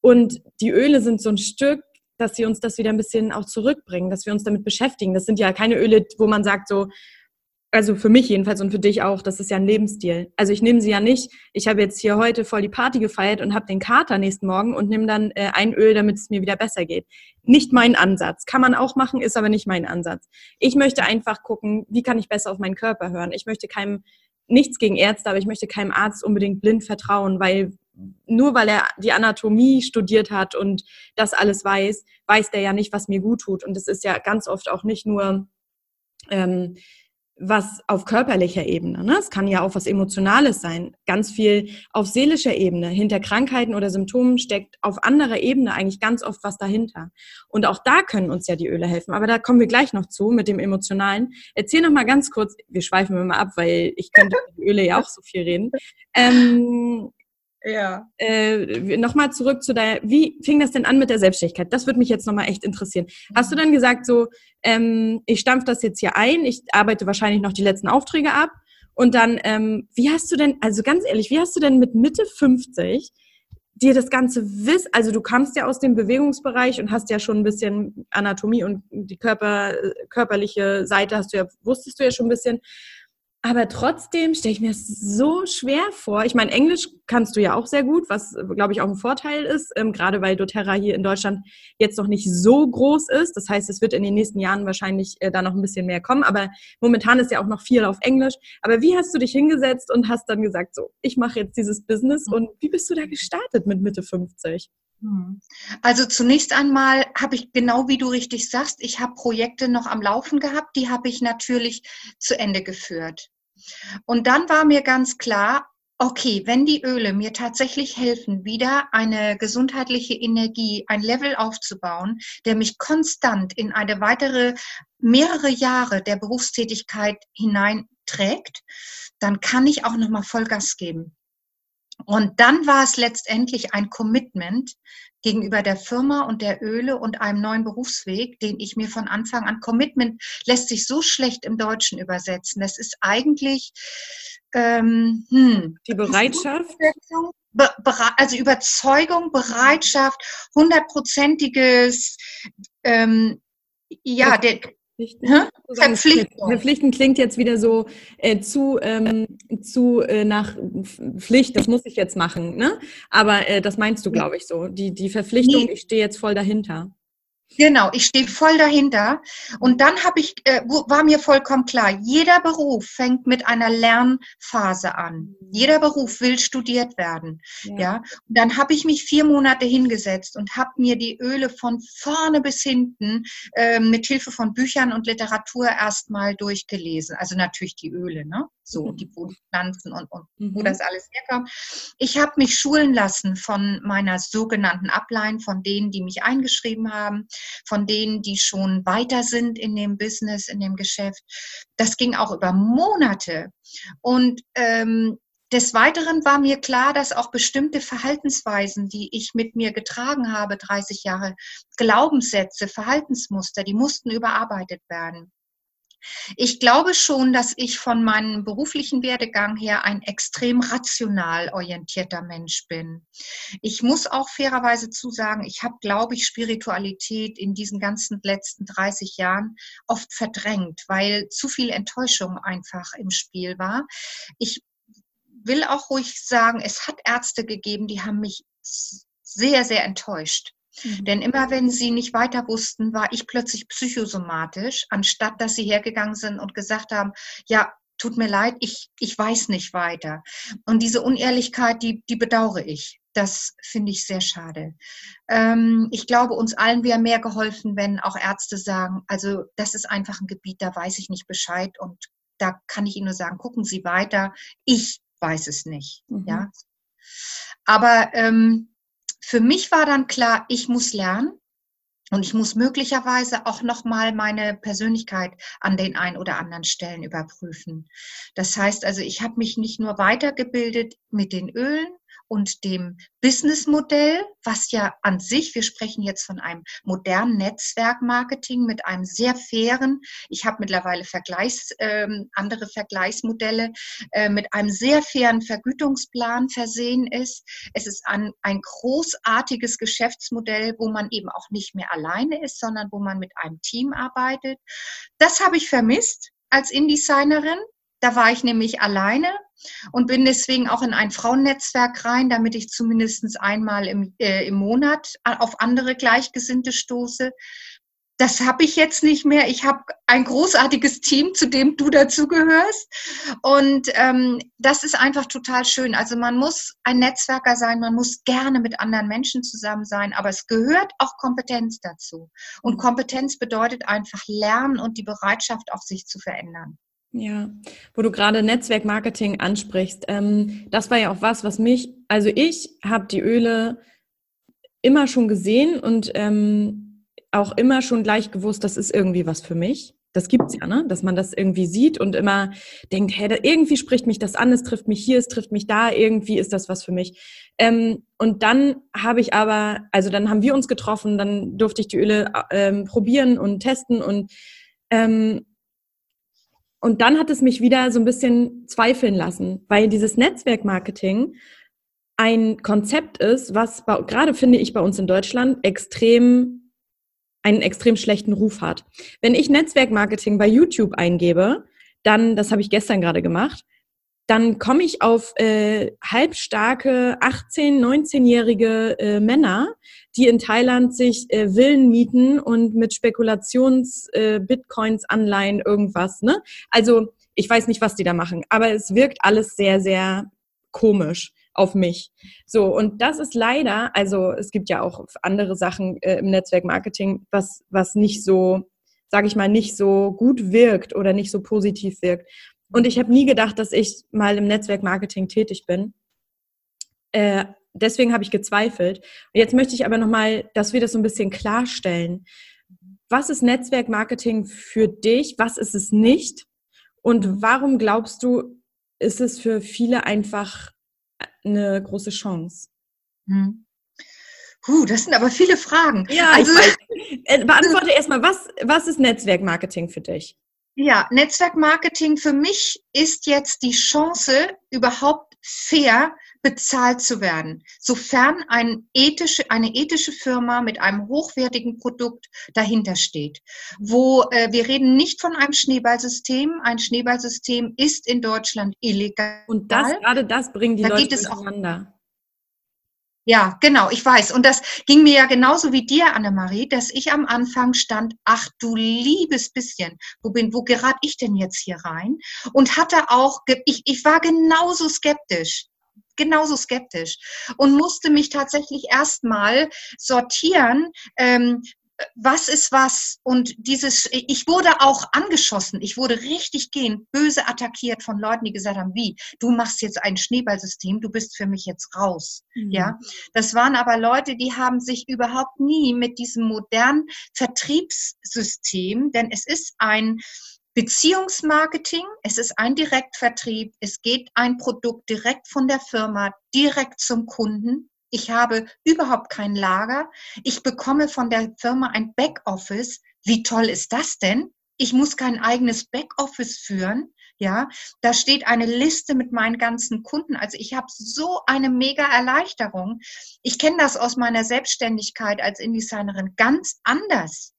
Und die Öle sind so ein Stück, dass sie uns das wieder ein bisschen auch zurückbringen, dass wir uns damit beschäftigen. Das sind ja keine Öle, wo man sagt so, also für mich jedenfalls und für dich auch, das ist ja ein Lebensstil. Also ich nehme sie ja nicht, ich habe jetzt hier heute voll die Party gefeiert und habe den Kater nächsten Morgen und nehme dann äh, ein Öl, damit es mir wieder besser geht. Nicht mein Ansatz. Kann man auch machen, ist aber nicht mein Ansatz. Ich möchte einfach gucken, wie kann ich besser auf meinen Körper hören. Ich möchte keinem, nichts gegen Ärzte, aber ich möchte keinem Arzt unbedingt blind vertrauen, weil nur weil er die Anatomie studiert hat und das alles weiß, weiß der ja nicht, was mir gut tut. Und es ist ja ganz oft auch nicht nur ähm, was auf körperlicher Ebene. Ne? Es kann ja auch was Emotionales sein. Ganz viel auf seelischer Ebene. Hinter Krankheiten oder Symptomen steckt auf anderer Ebene eigentlich ganz oft was dahinter. Und auch da können uns ja die Öle helfen. Aber da kommen wir gleich noch zu mit dem Emotionalen. Erzähl noch mal ganz kurz, wir schweifen immer ab, weil ich könnte über Öle ja auch so viel reden. Ähm, ja. Äh, nochmal zurück zu deiner, wie fing das denn an mit der Selbstständigkeit? Das würde mich jetzt nochmal echt interessieren. Hast du dann gesagt, so, ähm, ich stampfe das jetzt hier ein, ich arbeite wahrscheinlich noch die letzten Aufträge ab und dann, ähm, wie hast du denn, also ganz ehrlich, wie hast du denn mit Mitte 50 dir das ganze Wissen, also du kamst ja aus dem Bewegungsbereich und hast ja schon ein bisschen Anatomie und die Körper, körperliche Seite hast du ja, wusstest du ja schon ein bisschen. Aber trotzdem stelle ich mir das so schwer vor. Ich meine, Englisch kannst du ja auch sehr gut, was, glaube ich, auch ein Vorteil ist, ähm, gerade weil doTERRA hier in Deutschland jetzt noch nicht so groß ist. Das heißt, es wird in den nächsten Jahren wahrscheinlich äh, da noch ein bisschen mehr kommen. Aber momentan ist ja auch noch viel auf Englisch. Aber wie hast du dich hingesetzt und hast dann gesagt, so, ich mache jetzt dieses Business und wie bist du da gestartet mit Mitte 50? Hm. Also zunächst einmal habe ich genau wie du richtig sagst, ich habe Projekte noch am Laufen gehabt, die habe ich natürlich zu Ende geführt. Und dann war mir ganz klar, okay, wenn die Öle mir tatsächlich helfen, wieder eine gesundheitliche Energie, ein Level aufzubauen, der mich konstant in eine weitere mehrere Jahre der Berufstätigkeit hineinträgt, dann kann ich auch noch mal Vollgas geben. Und dann war es letztendlich ein Commitment gegenüber der Firma und der Öle und einem neuen Berufsweg, den ich mir von Anfang an, Commitment lässt sich so schlecht im Deutschen übersetzen. Das ist eigentlich ähm, hm, die Bereitschaft. also Überzeugung, Bereitschaft, hundertprozentiges, ähm, ja, der, Verpflichten. Verpflichtung. Verpflichten klingt jetzt wieder so äh, zu, ähm, zu äh, nach Pflicht, das muss ich jetzt machen. Ne? Aber äh, das meinst du, glaube ich, so. Die, die Verpflichtung, nee. ich stehe jetzt voll dahinter. Genau, ich stehe voll dahinter. Und dann habe ich, äh, war mir vollkommen klar, jeder Beruf fängt mit einer Lernphase an. Jeder Beruf will studiert werden. Ja. ja? Und dann habe ich mich vier Monate hingesetzt und habe mir die Öle von vorne bis hinten äh, mit Hilfe von Büchern und Literatur erstmal durchgelesen. Also natürlich die Öle, ne? So, mhm. die Pflanzen und, und mhm. wo das alles herkommt. Ich habe mich schulen lassen von meiner sogenannten Ablein, von denen, die mich eingeschrieben haben von denen, die schon weiter sind in dem Business, in dem Geschäft. Das ging auch über Monate. Und ähm, des Weiteren war mir klar, dass auch bestimmte Verhaltensweisen, die ich mit mir getragen habe, 30 Jahre, Glaubenssätze, Verhaltensmuster, die mussten überarbeitet werden. Ich glaube schon, dass ich von meinem beruflichen Werdegang her ein extrem rational orientierter Mensch bin. Ich muss auch fairerweise zusagen, ich habe, glaube ich, Spiritualität in diesen ganzen letzten 30 Jahren oft verdrängt, weil zu viel Enttäuschung einfach im Spiel war. Ich will auch ruhig sagen, es hat Ärzte gegeben, die haben mich sehr, sehr enttäuscht. Mhm. Denn immer wenn sie nicht weiter wussten, war ich plötzlich psychosomatisch, anstatt dass sie hergegangen sind und gesagt haben, ja, tut mir leid, ich, ich weiß nicht weiter. Und diese Unehrlichkeit, die, die bedauere ich. Das finde ich sehr schade. Ähm, ich glaube, uns allen wäre mehr geholfen, wenn auch Ärzte sagen, also das ist einfach ein Gebiet, da weiß ich nicht Bescheid und da kann ich Ihnen nur sagen, gucken Sie weiter. Ich weiß es nicht. Mhm. Ja. Aber ähm, für mich war dann klar, ich muss lernen und ich muss möglicherweise auch noch mal meine Persönlichkeit an den ein oder anderen Stellen überprüfen. Das heißt also, ich habe mich nicht nur weitergebildet mit den Ölen, und dem Businessmodell, was ja an sich, wir sprechen jetzt von einem modernen Netzwerkmarketing mit einem sehr fairen, ich habe mittlerweile Vergleichs, äh, andere Vergleichsmodelle, äh, mit einem sehr fairen Vergütungsplan versehen ist. Es ist ein, ein großartiges Geschäftsmodell, wo man eben auch nicht mehr alleine ist, sondern wo man mit einem Team arbeitet. Das habe ich vermisst als InDesignerin. Da war ich nämlich alleine und bin deswegen auch in ein Frauennetzwerk rein, damit ich zumindest einmal im, äh, im Monat auf andere Gleichgesinnte stoße das habe ich jetzt nicht mehr. Ich habe ein großartiges Team, zu dem du dazugehörst. Und ähm, das ist einfach total schön. Also man muss ein Netzwerker sein, man muss gerne mit anderen Menschen zusammen sein, aber es gehört auch Kompetenz dazu. Und Kompetenz bedeutet einfach Lernen und die Bereitschaft, auch sich zu verändern. Ja, wo du gerade Netzwerkmarketing ansprichst, ähm, das war ja auch was, was mich, also ich habe die Öle immer schon gesehen und ähm, auch immer schon gleich gewusst, das ist irgendwie was für mich. Das gibt's ja, ne? Dass man das irgendwie sieht und immer denkt, hey, da, irgendwie spricht mich das an, es trifft mich hier, es trifft mich da, irgendwie ist das was für mich. Ähm, und dann habe ich aber, also dann haben wir uns getroffen, dann durfte ich die Öle ähm, probieren und testen und ähm, und dann hat es mich wieder so ein bisschen zweifeln lassen, weil dieses Netzwerkmarketing ein Konzept ist, was bei, gerade finde ich bei uns in Deutschland extrem einen extrem schlechten Ruf hat. Wenn ich Netzwerkmarketing bei YouTube eingebe, dann, das habe ich gestern gerade gemacht, dann komme ich auf äh, halbstarke 18-, 19-jährige äh, Männer, die in Thailand sich äh, Villen mieten und mit Spekulations äh, Anleihen irgendwas. Ne? Also ich weiß nicht, was die da machen, aber es wirkt alles sehr, sehr komisch auf mich. So, und das ist leider, also es gibt ja auch andere Sachen äh, im Netzwerkmarketing, was, was nicht so, sage ich mal, nicht so gut wirkt oder nicht so positiv wirkt. Und ich habe nie gedacht, dass ich mal im Netzwerkmarketing tätig bin. Äh, deswegen habe ich gezweifelt. Und jetzt möchte ich aber nochmal, dass wir das so ein bisschen klarstellen. Was ist Netzwerkmarketing für dich? Was ist es nicht? Und warum glaubst du, ist es für viele einfach eine große Chance? Hm. Puh, das sind aber viele Fragen. Ja, also, äh, beantworte erstmal, was, was ist Netzwerkmarketing für dich? Ja, Netzwerkmarketing für mich ist jetzt die Chance, überhaupt fair bezahlt zu werden, sofern ein ethische, eine ethische Firma mit einem hochwertigen Produkt dahinter steht. Wo äh, wir reden nicht von einem Schneeballsystem. Ein Schneeballsystem ist in Deutschland illegal. Und das, gerade das bringen die da Leute durcheinander. Ja, genau, ich weiß. Und das ging mir ja genauso wie dir, Annemarie, dass ich am Anfang stand, ach du liebes bisschen, wo bin, wo gerate ich denn jetzt hier rein? Und hatte auch, ich, ich war genauso skeptisch genauso skeptisch und musste mich tatsächlich erstmal sortieren, ähm, was ist was? Und dieses, ich wurde auch angeschossen. Ich wurde richtig gehend böse attackiert von Leuten, die gesagt haben, wie, du machst jetzt ein Schneeballsystem, du bist für mich jetzt raus. Mhm. Ja, das waren aber Leute, die haben sich überhaupt nie mit diesem modernen Vertriebssystem, denn es ist ein, Beziehungsmarketing, es ist ein Direktvertrieb, es geht ein Produkt direkt von der Firma, direkt zum Kunden. Ich habe überhaupt kein Lager. Ich bekomme von der Firma ein Backoffice. Wie toll ist das denn? Ich muss kein eigenes Backoffice führen. Ja, da steht eine Liste mit meinen ganzen Kunden. Also ich habe so eine mega Erleichterung. Ich kenne das aus meiner Selbstständigkeit als InDesignerin ganz anders.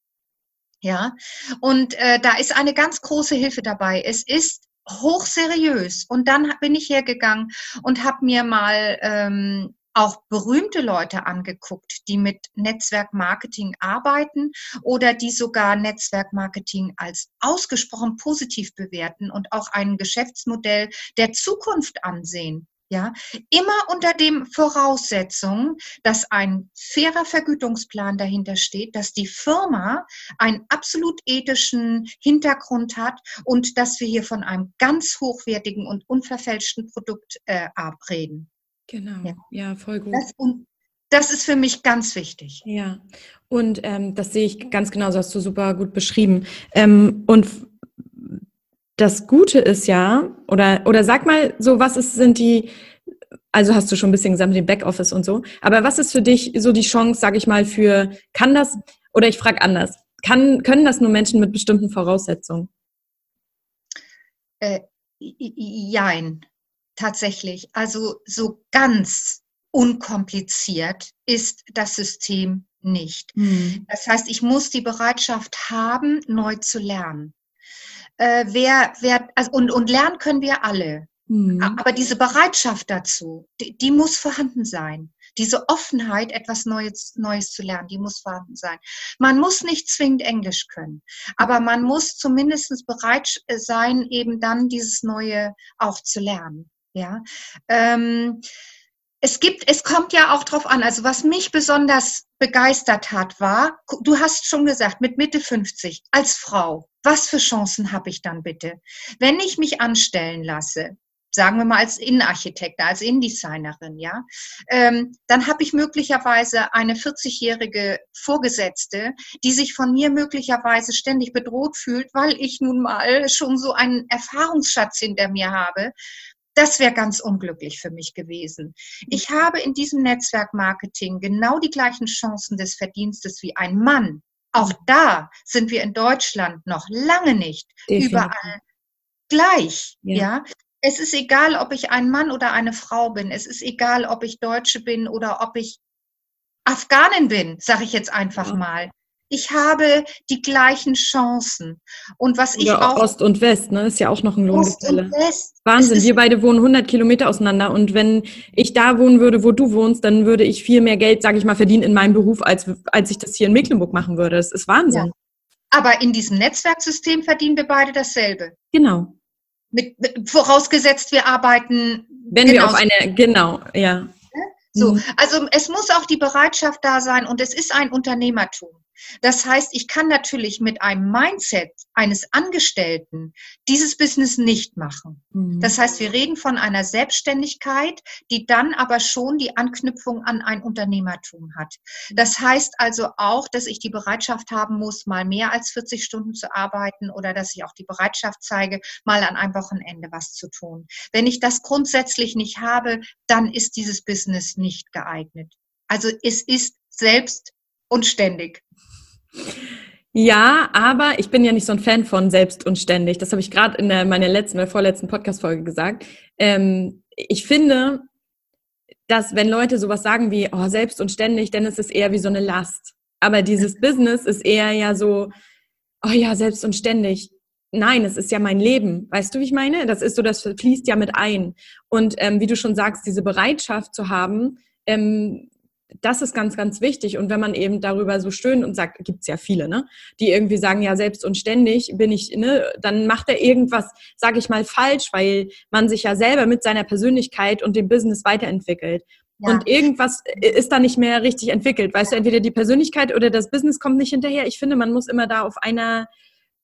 Ja, und äh, da ist eine ganz große Hilfe dabei. Es ist hochseriös. Und dann bin ich hergegangen und habe mir mal ähm, auch berühmte Leute angeguckt, die mit Netzwerkmarketing arbeiten oder die sogar Netzwerkmarketing als ausgesprochen positiv bewerten und auch ein Geschäftsmodell der Zukunft ansehen. Ja, immer unter dem Voraussetzung, dass ein fairer Vergütungsplan dahinter steht, dass die Firma einen absolut ethischen Hintergrund hat und dass wir hier von einem ganz hochwertigen und unverfälschten Produkt äh, abreden. Genau, ja, ja voll gut. Das, das ist für mich ganz wichtig. Ja, und ähm, das sehe ich ganz genau, das hast du super gut beschrieben. Ähm, und das Gute ist ja, oder, oder sag mal so, was ist, sind die, also hast du schon ein bisschen gesagt mit dem Backoffice und so, aber was ist für dich so die Chance, sag ich mal, für, kann das, oder ich frage anders, kann, können das nur Menschen mit bestimmten Voraussetzungen? Äh, jein, tatsächlich. Also so ganz unkompliziert ist das System nicht. Mhm. Das heißt, ich muss die Bereitschaft haben, neu zu lernen. äh, wer, wer, also, und, und lernen können wir alle. Mhm. Aber diese Bereitschaft dazu, die, die, muss vorhanden sein. Diese Offenheit, etwas Neues, Neues zu lernen, die muss vorhanden sein. Man muss nicht zwingend Englisch können, aber man muss zumindest bereit sein, eben dann dieses Neue auch zu lernen. Ja. Ähm, es gibt, es kommt ja auch drauf an. Also was mich besonders begeistert hat, war, du hast schon gesagt, mit Mitte 50 als Frau, was für Chancen habe ich dann bitte? Wenn ich mich anstellen lasse, sagen wir mal als Innenarchitektin, als Innendesignerin, ja, ähm, dann habe ich möglicherweise eine 40-jährige Vorgesetzte, die sich von mir möglicherweise ständig bedroht fühlt, weil ich nun mal schon so einen Erfahrungsschatz hinter mir habe. Das wäre ganz unglücklich für mich gewesen. Ich habe in diesem Netzwerkmarketing genau die gleichen Chancen des Verdienstes wie ein Mann. Auch da sind wir in Deutschland noch lange nicht Definitiv. überall gleich. Ja. ja es ist egal, ob ich ein Mann oder eine Frau bin. Es ist egal, ob ich Deutsche bin oder ob ich Afghanin bin, sage ich jetzt einfach mal. Ich habe die gleichen Chancen. Und was Oder ich auch. Ost und West, ne? Ist ja auch noch ein Lohngefälle. Wahnsinn. Wir beide wohnen 100 Kilometer auseinander. Und wenn ich da wohnen würde, wo du wohnst, dann würde ich viel mehr Geld, sage ich mal, verdienen in meinem Beruf, als, als ich das hier in Mecklenburg machen würde. Das ist Wahnsinn. Ja. Aber in diesem Netzwerksystem verdienen wir beide dasselbe. Genau mit, mit, vorausgesetzt, wir arbeiten. Wenn wir auf eine, genau, ja. So, mhm. also es muss auch die Bereitschaft da sein und es ist ein Unternehmertum. Das heißt, ich kann natürlich mit einem Mindset eines Angestellten dieses Business nicht machen. Mhm. Das heißt, wir reden von einer Selbstständigkeit, die dann aber schon die Anknüpfung an ein Unternehmertum hat. Das heißt also auch, dass ich die Bereitschaft haben muss, mal mehr als 40 Stunden zu arbeiten oder dass ich auch die Bereitschaft zeige, mal an einem Wochenende was zu tun. Wenn ich das grundsätzlich nicht habe, dann ist dieses Business nicht geeignet. Also es ist selbst und ständig. Ja, aber ich bin ja nicht so ein Fan von selbst und ständig. Das habe ich gerade in der, meiner letzten, meiner vorletzten Podcast-Folge gesagt. Ähm, ich finde, dass wenn Leute sowas sagen wie, oh, selbst und ständig, dann ist es eher wie so eine Last. Aber dieses Business ist eher ja so, oh ja, selbst und ständig. Nein, es ist ja mein Leben. Weißt du, wie ich meine? Das ist so, das fließt ja mit ein. Und ähm, wie du schon sagst, diese Bereitschaft zu haben, ähm, das ist ganz, ganz wichtig. Und wenn man eben darüber so stöhnt und sagt, gibt es ja viele, ne, die irgendwie sagen, ja, selbst und ständig bin ich, ne, dann macht er irgendwas, sage ich mal, falsch, weil man sich ja selber mit seiner Persönlichkeit und dem Business weiterentwickelt. Ja. Und irgendwas ist da nicht mehr richtig entwickelt. Weißt du, entweder die Persönlichkeit oder das Business kommt nicht hinterher. Ich finde, man muss immer da auf einer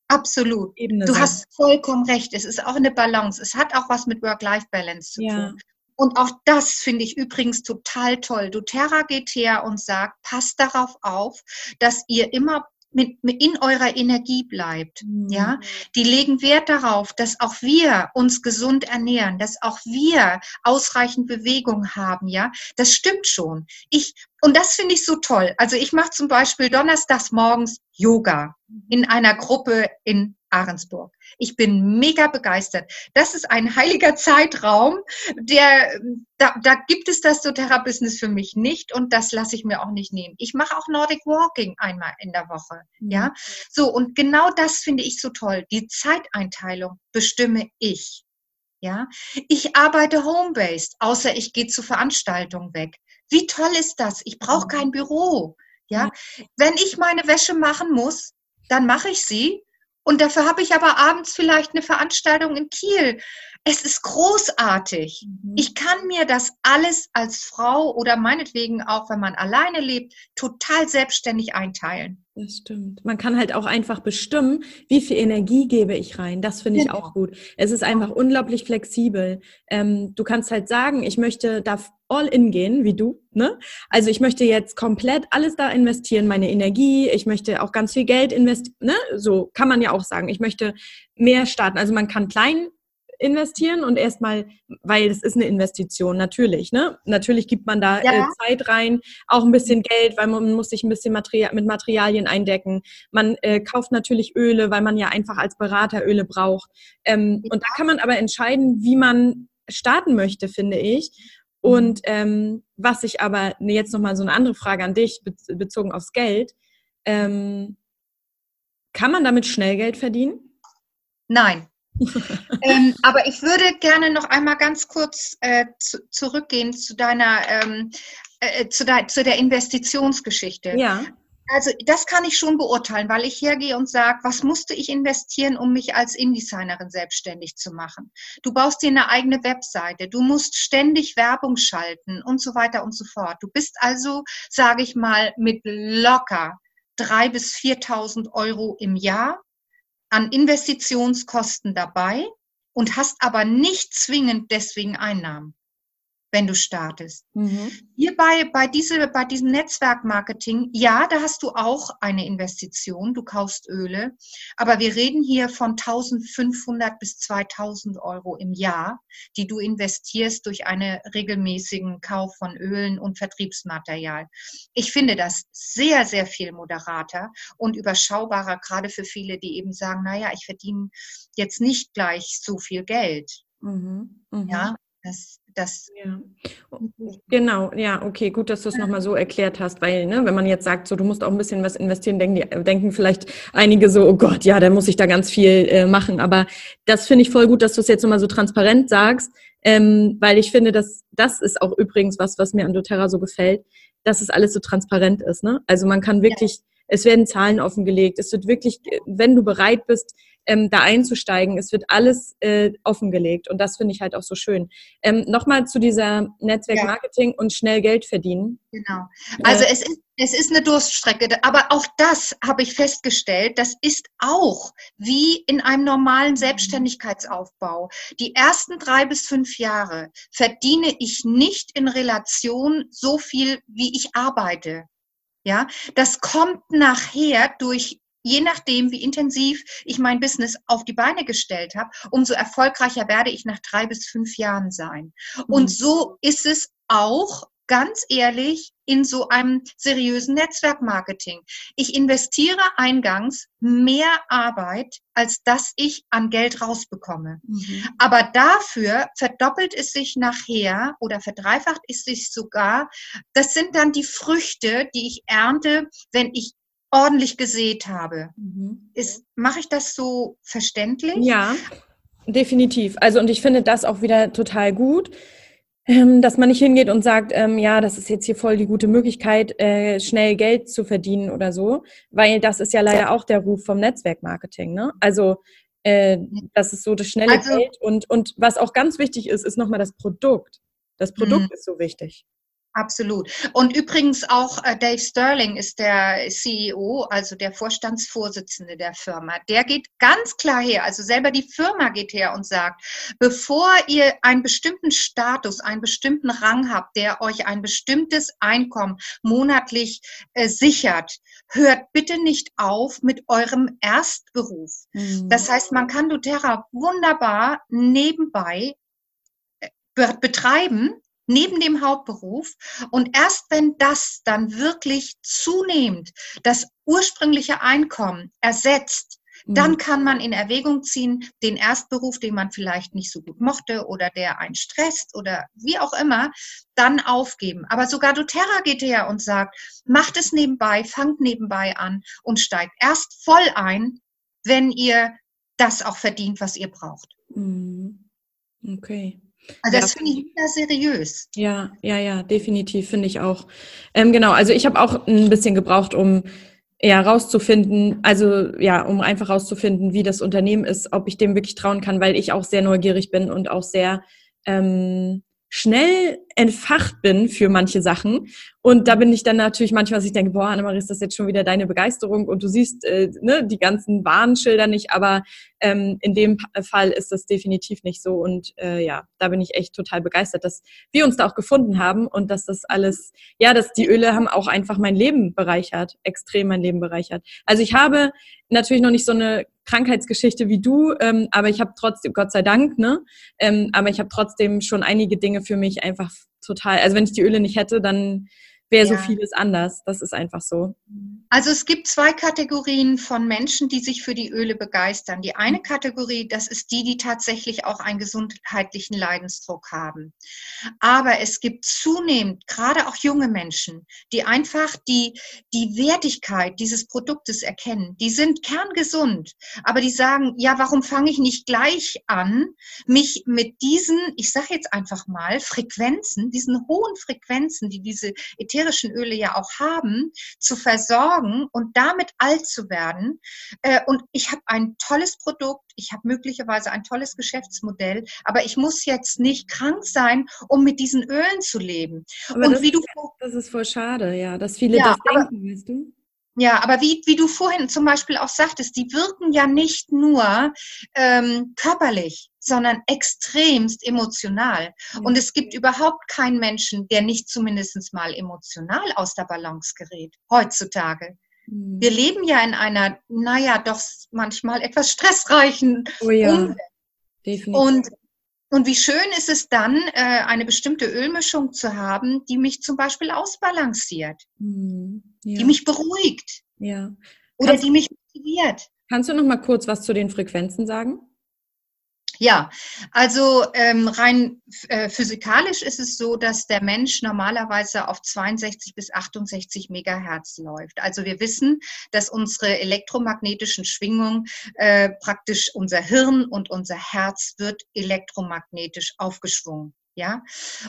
Absolut. Ebene du sein. hast vollkommen recht. Es ist auch eine Balance. Es hat auch was mit Work-Life-Balance zu ja. tun. Und auch das finde ich übrigens total toll. doTERRA geht her und sagt, passt darauf auf, dass ihr immer mit, mit in eurer Energie bleibt. Mhm. Ja, die legen Wert darauf, dass auch wir uns gesund ernähren, dass auch wir ausreichend Bewegung haben. Ja, das stimmt schon. Ich und das finde ich so toll. Also ich mache zum Beispiel donnerstags morgens Yoga in einer Gruppe in Ahrensburg. Ich bin mega begeistert. Das ist ein heiliger Zeitraum, der, da, da gibt es das doTERRA-Business für mich nicht und das lasse ich mir auch nicht nehmen. Ich mache auch Nordic Walking einmal in der Woche, mhm. ja. So, und genau das finde ich so toll. Die Zeiteinteilung bestimme ich. Ja, ich arbeite home-based, außer ich gehe zu Veranstaltungen weg. Wie toll ist das? Ich brauche mhm. kein Büro. Ja, wenn ich meine Wäsche machen muss, dann mache ich sie und dafür habe ich aber abends vielleicht eine Veranstaltung in Kiel. Es ist großartig. Mhm. Ich kann mir das alles als Frau oder meinetwegen auch, wenn man alleine lebt, total selbstständig einteilen. Das stimmt. Man kann halt auch einfach bestimmen, wie viel Energie gebe ich rein. Das finde ich genau. auch gut. Es ist einfach unglaublich flexibel. Ähm, du kannst halt sagen, ich möchte da all in gehen, wie du. Ne? Also ich möchte jetzt komplett alles da investieren, meine Energie. Ich möchte auch ganz viel Geld investieren. Ne? So kann man ja auch sagen. Ich möchte mehr starten. Also man kann klein investieren und erstmal, weil es ist eine Investition, natürlich. Ne? Natürlich gibt man da ja. äh, Zeit rein, auch ein bisschen Geld, weil man muss sich ein bisschen Material, mit Materialien eindecken. Man äh, kauft natürlich Öle, weil man ja einfach als Berater Öle braucht. Ähm, ja. Und da kann man aber entscheiden, wie man starten möchte, finde ich. Und ähm, was ich aber, jetzt nochmal so eine andere Frage an dich, bezogen aufs Geld. Ähm, kann man damit schnell Geld verdienen? Nein. ähm, aber ich würde gerne noch einmal ganz kurz äh, zu, zurückgehen zu deiner, ähm, äh, zu, de, zu der Investitionsgeschichte. Ja. Also das kann ich schon beurteilen, weil ich hergehe und sage, was musste ich investieren, um mich als InDesignerin selbstständig zu machen? Du baust dir eine eigene Webseite, du musst ständig Werbung schalten und so weiter und so fort. Du bist also, sage ich mal, mit locker drei bis 4.000 Euro im Jahr an Investitionskosten dabei und hast aber nicht zwingend deswegen Einnahmen wenn du startest. Mhm. Hier bei, bei, diese, bei diesem Netzwerkmarketing, ja, da hast du auch eine Investition, du kaufst Öle, aber wir reden hier von 1500 bis 2000 Euro im Jahr, die du investierst durch einen regelmäßigen Kauf von Ölen und Vertriebsmaterial. Ich finde das sehr, sehr viel moderater und überschaubarer, gerade für viele, die eben sagen, naja, ich verdiene jetzt nicht gleich so viel Geld. Mhm. Mhm. Ja, das, das ja. Genau, ja, okay, gut, dass du es nochmal so erklärt hast, weil, ne, wenn man jetzt sagt, so, du musst auch ein bisschen was investieren, denken, die, denken vielleicht einige so, oh Gott, ja, da muss ich da ganz viel äh, machen. Aber das finde ich voll gut, dass du es jetzt nochmal so transparent sagst, ähm, weil ich finde, dass das ist auch übrigens was, was mir an doTERRA so gefällt, dass es alles so transparent ist. Ne? Also man kann wirklich, ja. Es werden Zahlen offengelegt, es wird wirklich, wenn du bereit bist, ähm, da einzusteigen. Es wird alles äh, offengelegt und das finde ich halt auch so schön. Ähm, Nochmal zu dieser Netzwerkmarketing ja. und schnell Geld verdienen. Genau. Also äh, es ist es ist eine Durststrecke, aber auch das habe ich festgestellt, das ist auch wie in einem normalen Selbstständigkeitsaufbau. Die ersten drei bis fünf Jahre verdiene ich nicht in Relation so viel, wie ich arbeite. Ja, das kommt nachher durch je nachdem, wie intensiv ich mein Business auf die Beine gestellt habe, umso erfolgreicher werde ich nach drei bis fünf Jahren sein. Und mhm. so ist es auch ganz ehrlich in so einem seriösen Netzwerkmarketing. Ich investiere eingangs mehr Arbeit, als dass ich an Geld rausbekomme. Mhm. Aber dafür verdoppelt es sich nachher oder verdreifacht es sich sogar. Das sind dann die Früchte, die ich ernte, wenn ich ordentlich gesät habe. Mhm. Mache ich das so verständlich? Ja, definitiv. Also und ich finde das auch wieder total gut, dass man nicht hingeht und sagt, ähm, ja, das ist jetzt hier voll die gute Möglichkeit, äh, schnell Geld zu verdienen oder so, weil das ist ja leider auch der Ruf vom Netzwerkmarketing. Ne? Also äh, das ist so das schnelle also, Geld und, und was auch ganz wichtig ist, ist nochmal das Produkt. Das Produkt mhm. ist so wichtig. Absolut. Und übrigens auch äh, Dave Sterling ist der CEO, also der Vorstandsvorsitzende der Firma. Der geht ganz klar her, also selber die Firma geht her und sagt, bevor ihr einen bestimmten Status, einen bestimmten Rang habt, der euch ein bestimmtes Einkommen monatlich äh, sichert, hört bitte nicht auf mit eurem Erstberuf. Mhm. Das heißt, man kann doTERRA wunderbar nebenbei äh, betreiben neben dem Hauptberuf. Und erst wenn das dann wirklich zunehmend das ursprüngliche Einkommen ersetzt, mhm. dann kann man in Erwägung ziehen, den Erstberuf, den man vielleicht nicht so gut mochte oder der einen stresst oder wie auch immer, dann aufgeben. Aber sogar doTERRA geht her und sagt, macht es nebenbei, fangt nebenbei an und steigt erst voll ein, wenn ihr das auch verdient, was ihr braucht. Mhm. Okay. Also das ja. finde ich wieder seriös. Ja, ja, ja, definitiv finde ich auch. Ähm, genau, also ich habe auch ein bisschen gebraucht, um ja rauszufinden, also ja, um einfach rauszufinden, wie das Unternehmen ist, ob ich dem wirklich trauen kann, weil ich auch sehr neugierig bin und auch sehr ähm, schnell entfacht bin für manche Sachen. Und da bin ich dann natürlich manchmal, dass ich denke, boah, Annemarie, ist das jetzt schon wieder deine Begeisterung und du siehst äh, ne, die ganzen Warnschilder nicht, aber ähm, in dem Fall ist das definitiv nicht so. Und äh, ja, da bin ich echt total begeistert, dass wir uns da auch gefunden haben und dass das alles, ja, dass die Öle haben auch einfach mein Leben bereichert, extrem mein Leben bereichert. Also ich habe natürlich noch nicht so eine Krankheitsgeschichte wie du, ähm, aber ich habe trotzdem, Gott sei Dank, ne? Ähm, aber ich habe trotzdem schon einige Dinge für mich einfach total, also wenn ich die Öle nicht hätte, dann wäre ja. so vieles anders. Das ist einfach so. Also es gibt zwei Kategorien von Menschen, die sich für die Öle begeistern. Die eine Kategorie, das ist die, die tatsächlich auch einen gesundheitlichen Leidensdruck haben. Aber es gibt zunehmend, gerade auch junge Menschen, die einfach die, die Wertigkeit dieses Produktes erkennen. Die sind kerngesund, aber die sagen, ja, warum fange ich nicht gleich an, mich mit diesen, ich sage jetzt einfach mal, Frequenzen, diesen hohen Frequenzen, die diese ätherischen Öle ja auch haben, zu versorgen und damit alt zu werden. Äh, und ich habe ein tolles Produkt, ich habe möglicherweise ein tolles Geschäftsmodell, aber ich muss jetzt nicht krank sein, um mit diesen Ölen zu leben. Aber und das, wie du das ist voll schade, ja, dass viele ja, das denken, weißt du? Ja, aber wie, wie du vorhin zum Beispiel auch sagtest, die wirken ja nicht nur ähm, körperlich, sondern extremst emotional. Mhm. Und es gibt überhaupt keinen Menschen, der nicht zumindest mal emotional aus der Balance gerät, heutzutage. Mhm. Wir leben ja in einer, naja, doch manchmal etwas stressreichen oh ja, Umwelt. Definitiv. Und und wie schön ist es dann, äh, eine bestimmte Ölmischung zu haben, die mich zum Beispiel ausbalanciert, mhm. ja. die mich beruhigt ja. oder kannst, die mich motiviert. Kannst du noch mal kurz was zu den Frequenzen sagen? Ja, also ähm, rein äh, physikalisch ist es so, dass der Mensch normalerweise auf 62 bis 68 Megahertz läuft. Also wir wissen, dass unsere elektromagnetischen Schwingungen äh, praktisch unser Hirn und unser Herz wird elektromagnetisch aufgeschwungen. Ja,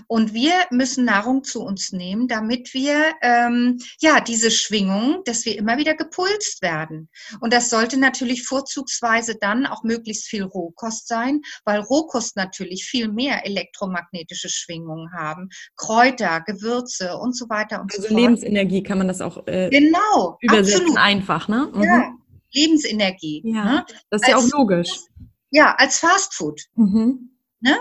und wir müssen Nahrung zu uns nehmen, damit wir ähm, ja diese Schwingung, dass wir immer wieder gepulst werden. Und das sollte natürlich vorzugsweise dann auch möglichst viel Rohkost sein, weil Rohkost natürlich viel mehr elektromagnetische Schwingungen haben, Kräuter, Gewürze und so weiter und also so fort. Also Lebensenergie kann man das auch äh, genau übersetzen absolut. einfach, ne? Mhm. Ja, Lebensenergie. Ja, ne? das ist als, ja auch logisch. Ja, als Fastfood. Mhm. Ne?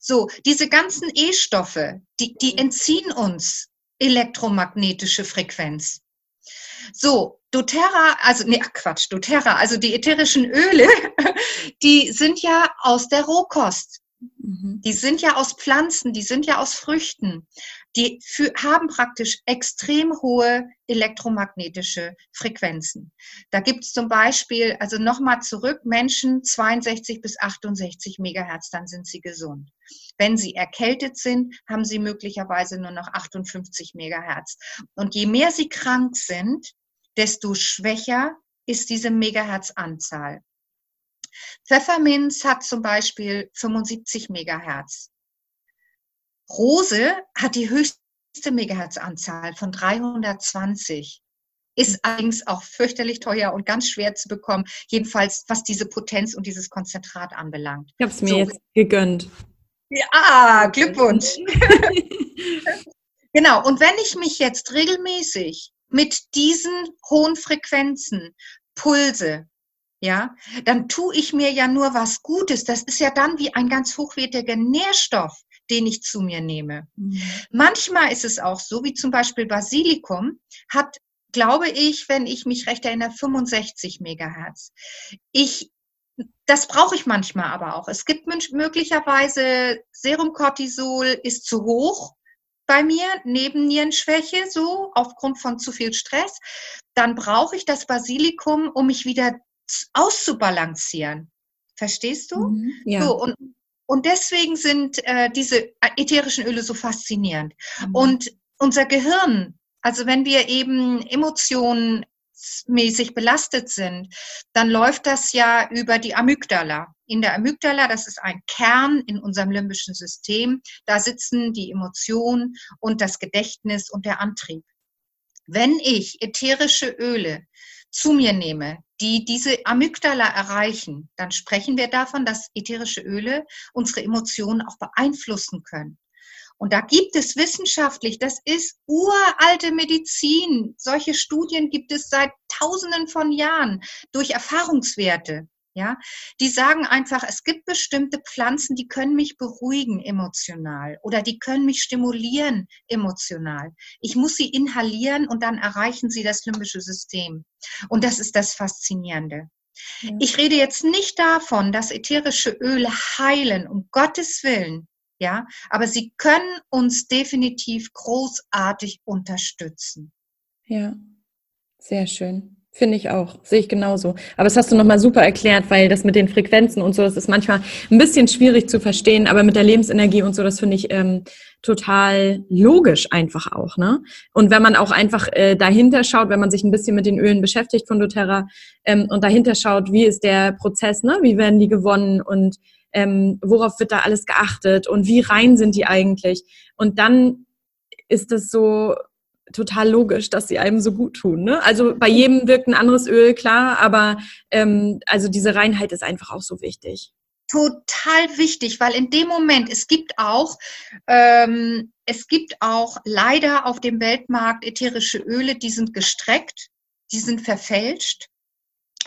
So, diese ganzen E-Stoffe, die, die entziehen uns elektromagnetische Frequenz. So, doTERRA, also, nee, Quatsch, doTERRA, also die ätherischen Öle, die sind ja aus der Rohkost. Mhm. Die sind ja aus Pflanzen, die sind ja aus Früchten. Die für, haben praktisch extrem hohe elektromagnetische Frequenzen. Da gibt es zum Beispiel, also nochmal zurück, Menschen 62 bis 68 Megahertz, dann sind sie gesund. Wenn sie erkältet sind, haben sie möglicherweise nur noch 58 Megahertz. Und je mehr sie krank sind, desto schwächer ist diese Megahertz-Anzahl. Pfefferminz hat zum Beispiel 75 Megahertz. Rose hat die höchste Megahertz-Anzahl von 320. Ist allerdings auch fürchterlich teuer und ganz schwer zu bekommen, jedenfalls was diese Potenz und dieses Konzentrat anbelangt. Ich habe es mir so. jetzt gegönnt. Ja, Glückwunsch. genau, und wenn ich mich jetzt regelmäßig mit diesen hohen Frequenzen pulse, ja, dann tue ich mir ja nur was Gutes. Das ist ja dann wie ein ganz hochwertiger Nährstoff, den ich zu mir nehme. Mhm. Manchmal ist es auch so, wie zum Beispiel Basilikum hat, glaube ich, wenn ich mich recht erinnere, 65 Megahertz. Ich das brauche ich manchmal aber auch. Es gibt möglicherweise Serumcortisol ist zu hoch bei mir, Nebennierenschwäche, so aufgrund von zu viel Stress. Dann brauche ich das Basilikum, um mich wieder auszubalancieren. Verstehst du? Mhm, ja. So, und, und deswegen sind äh, diese ätherischen Öle so faszinierend. Mhm. Und unser Gehirn, also wenn wir eben Emotionen mäßig belastet sind, dann läuft das ja über die Amygdala. In der Amygdala, das ist ein Kern in unserem limbischen System, da sitzen die Emotionen und das Gedächtnis und der Antrieb. Wenn ich ätherische Öle zu mir nehme, die diese Amygdala erreichen, dann sprechen wir davon, dass ätherische Öle unsere Emotionen auch beeinflussen können. Und da gibt es wissenschaftlich, das ist uralte Medizin. Solche Studien gibt es seit Tausenden von Jahren durch Erfahrungswerte. Ja, die sagen einfach, es gibt bestimmte Pflanzen, die können mich beruhigen emotional oder die können mich stimulieren emotional. Ich muss sie inhalieren und dann erreichen sie das limbische System. Und das ist das Faszinierende. Ja. Ich rede jetzt nicht davon, dass ätherische Öle heilen, um Gottes Willen. Ja, aber sie können uns definitiv großartig unterstützen. Ja, sehr schön. Finde ich auch, sehe ich genauso. Aber das hast du nochmal super erklärt, weil das mit den Frequenzen und so, das ist manchmal ein bisschen schwierig zu verstehen, aber mit der Lebensenergie und so, das finde ich ähm, total logisch einfach auch. Ne? Und wenn man auch einfach äh, dahinter schaut, wenn man sich ein bisschen mit den Ölen beschäftigt von doTERRA ähm, und dahinter schaut, wie ist der Prozess, ne? wie werden die gewonnen und ähm, worauf wird da alles geachtet und wie rein sind die eigentlich? Und dann ist das so total logisch, dass sie einem so gut tun. Ne? Also bei jedem wirkt ein anderes Öl, klar, aber ähm, also diese Reinheit ist einfach auch so wichtig. Total wichtig, weil in dem Moment, es gibt auch, ähm, es gibt auch leider auf dem Weltmarkt ätherische Öle, die sind gestreckt, die sind verfälscht.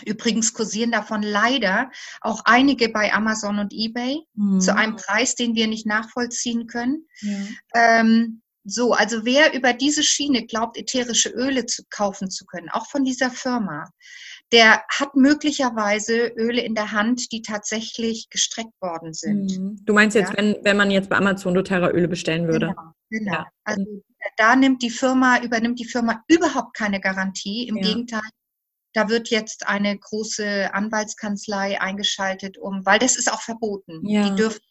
Übrigens kursieren davon leider auch einige bei Amazon und eBay mhm. zu einem Preis, den wir nicht nachvollziehen können. Ja. Ähm, so, also wer über diese Schiene glaubt, ätherische Öle zu kaufen zu können, auch von dieser Firma, der hat möglicherweise Öle in der Hand, die tatsächlich gestreckt worden sind. Mhm. Du meinst jetzt, ja? wenn, wenn man jetzt bei Amazon doTERRA Öle bestellen würde? Genau, genau. Ja. Also da nimmt die Firma, übernimmt die Firma überhaupt keine Garantie. Im ja. Gegenteil, da wird jetzt eine große Anwaltskanzlei eingeschaltet, um, weil das ist auch verboten. Ja. Die dürfen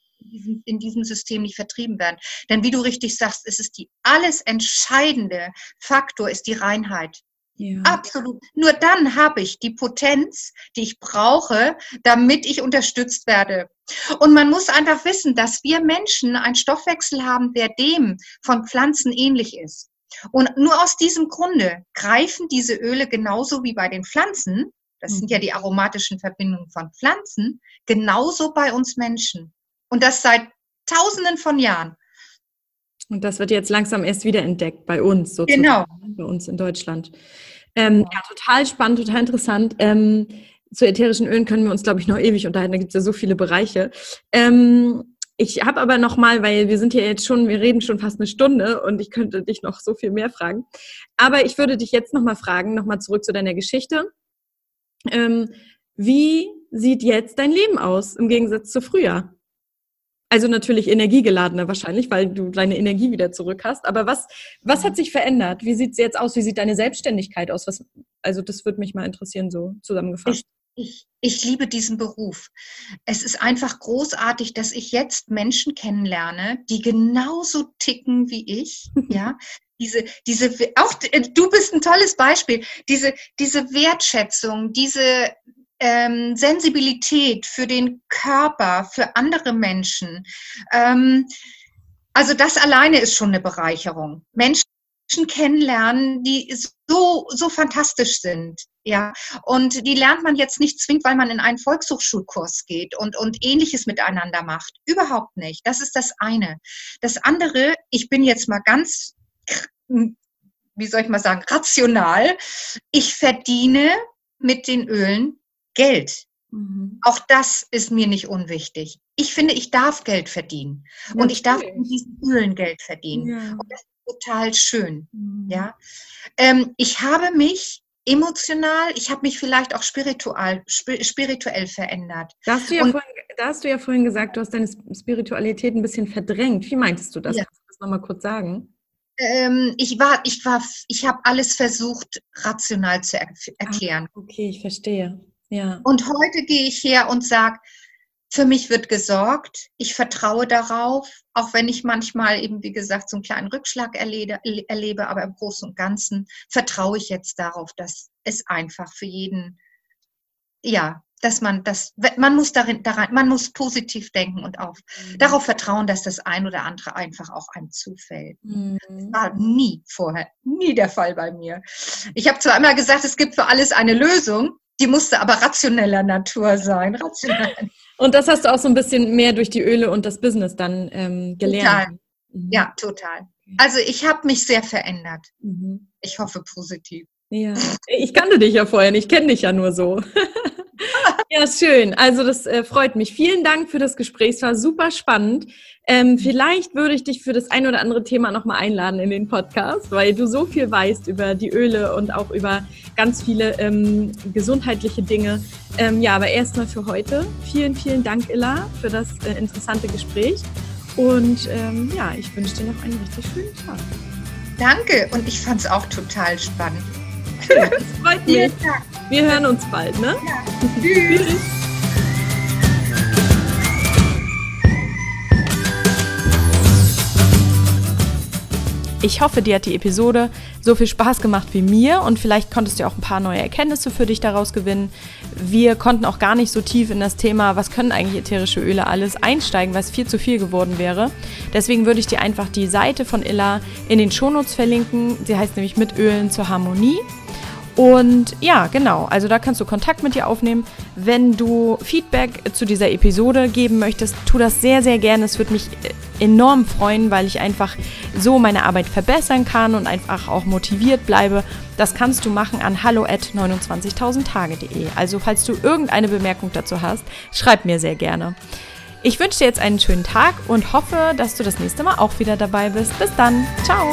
in diesem System nicht vertrieben werden. Denn wie du richtig sagst, ist es die alles entscheidende Faktor, ist die Reinheit. Ja. Absolut. Nur dann habe ich die Potenz, die ich brauche, damit ich unterstützt werde. Und man muss einfach wissen, dass wir Menschen einen Stoffwechsel haben, der dem von Pflanzen ähnlich ist. Und nur aus diesem Grunde greifen diese Öle genauso wie bei den Pflanzen, das sind ja mhm. die aromatischen Verbindungen von Pflanzen, genauso bei uns Menschen. Und das seit Tausenden von Jahren. Und das wird jetzt langsam erst wieder entdeckt bei uns, sozusagen, genau. bei uns in Deutschland. Ähm, ja, total spannend, total interessant. Ähm, zu ätherischen Ölen können wir uns, glaube ich, noch ewig unterhalten. Da gibt es ja so viele Bereiche. Ähm, ich habe aber noch mal, weil wir sind hier jetzt schon, wir reden schon fast eine Stunde und ich könnte dich noch so viel mehr fragen. Aber ich würde dich jetzt noch mal fragen, noch mal zurück zu deiner Geschichte. Ähm, wie sieht jetzt dein Leben aus im Gegensatz zu früher? Also natürlich energiegeladener wahrscheinlich, weil du deine Energie wieder zurück hast. Aber was, was hat sich verändert? Wie sieht es jetzt aus? Wie sieht deine Selbstständigkeit aus? Was, also das würde mich mal interessieren, so zusammengefasst. Ich, ich liebe diesen Beruf. Es ist einfach großartig, dass ich jetzt Menschen kennenlerne, die genauso ticken wie ich. ja, diese, diese, auch du bist ein tolles Beispiel. Diese, diese Wertschätzung, diese ähm, Sensibilität für den Körper, für andere Menschen. Ähm, also das alleine ist schon eine Bereicherung. Menschen kennenlernen, die so, so fantastisch sind. Ja, und die lernt man jetzt nicht zwingend, weil man in einen Volkshochschulkurs geht und, und ähnliches miteinander macht. Überhaupt nicht. Das ist das eine. Das andere, ich bin jetzt mal ganz, wie soll ich mal sagen, rational. Ich verdiene mit den Ölen Geld. Mhm. Auch das ist mir nicht unwichtig. Ich finde, ich darf Geld verdienen. Natürlich. Und ich darf mit diesen Ölen Geld verdienen. Ja. Und das ist total schön. Mhm. Ja. Ähm, ich habe mich emotional, ich habe mich vielleicht auch spiritual, spirituell verändert. Da hast, du ja vorhin, da hast du ja vorhin gesagt, du hast deine Spiritualität ein bisschen verdrängt. Wie meintest du das? Ja. Kannst du das nochmal kurz sagen? Ähm, ich war, ich war, ich habe alles versucht, rational zu er erklären. Ah, okay, ich verstehe. Ja. Und heute gehe ich her und sage, für mich wird gesorgt, ich vertraue darauf, auch wenn ich manchmal eben, wie gesagt, so einen kleinen Rückschlag erlebe, erlebe, aber im Großen und Ganzen vertraue ich jetzt darauf, dass es einfach für jeden, ja, dass man das, man muss darin, daran, man muss positiv denken und auf, mhm. darauf vertrauen, dass das ein oder andere einfach auch einem zufällt. Mhm. Das war nie vorher, nie der Fall bei mir. Ich habe zwar immer gesagt, es gibt für alles eine Lösung, die musste aber rationeller Natur sein. Rationell. Und das hast du auch so ein bisschen mehr durch die Öle und das Business dann ähm, gelernt. Total. Mhm. Ja, total. Also ich habe mich sehr verändert. Mhm. Ich hoffe positiv. Ja, ich kannte dich ja vorher nicht, ich kenne dich ja nur so. ja, schön. Also das äh, freut mich. Vielen Dank für das Gespräch. Es war super spannend. Ähm, vielleicht würde ich dich für das ein oder andere Thema nochmal einladen in den Podcast, weil du so viel weißt über die Öle und auch über ganz viele ähm, gesundheitliche Dinge. Ähm, ja, aber erstmal für heute. Vielen, vielen Dank, Illa, für das äh, interessante Gespräch. Und ähm, ja, ich wünsche dir noch einen richtig schönen Tag. Danke und ich fand es auch total spannend. Das freut mich. Wir hören uns bald, ne? Ja. Tschüss. Ich hoffe, dir hat die Episode so viel Spaß gemacht wie mir und vielleicht konntest du auch ein paar neue Erkenntnisse für dich daraus gewinnen. Wir konnten auch gar nicht so tief in das Thema, was können eigentlich ätherische Öle alles einsteigen, was viel zu viel geworden wäre. Deswegen würde ich dir einfach die Seite von Illa in den Shownotes verlinken. Sie heißt nämlich mit Ölen zur Harmonie. Und ja, genau, also da kannst du Kontakt mit dir aufnehmen. Wenn du Feedback zu dieser Episode geben möchtest, tu das sehr, sehr gerne. Es würde mich äh, enorm freuen, weil ich einfach so meine Arbeit verbessern kann und einfach auch motiviert bleibe. Das kannst du machen an hallo at 29.000tage.de. Also falls du irgendeine Bemerkung dazu hast, schreib mir sehr gerne. Ich wünsche dir jetzt einen schönen Tag und hoffe, dass du das nächste Mal auch wieder dabei bist. Bis dann. Ciao.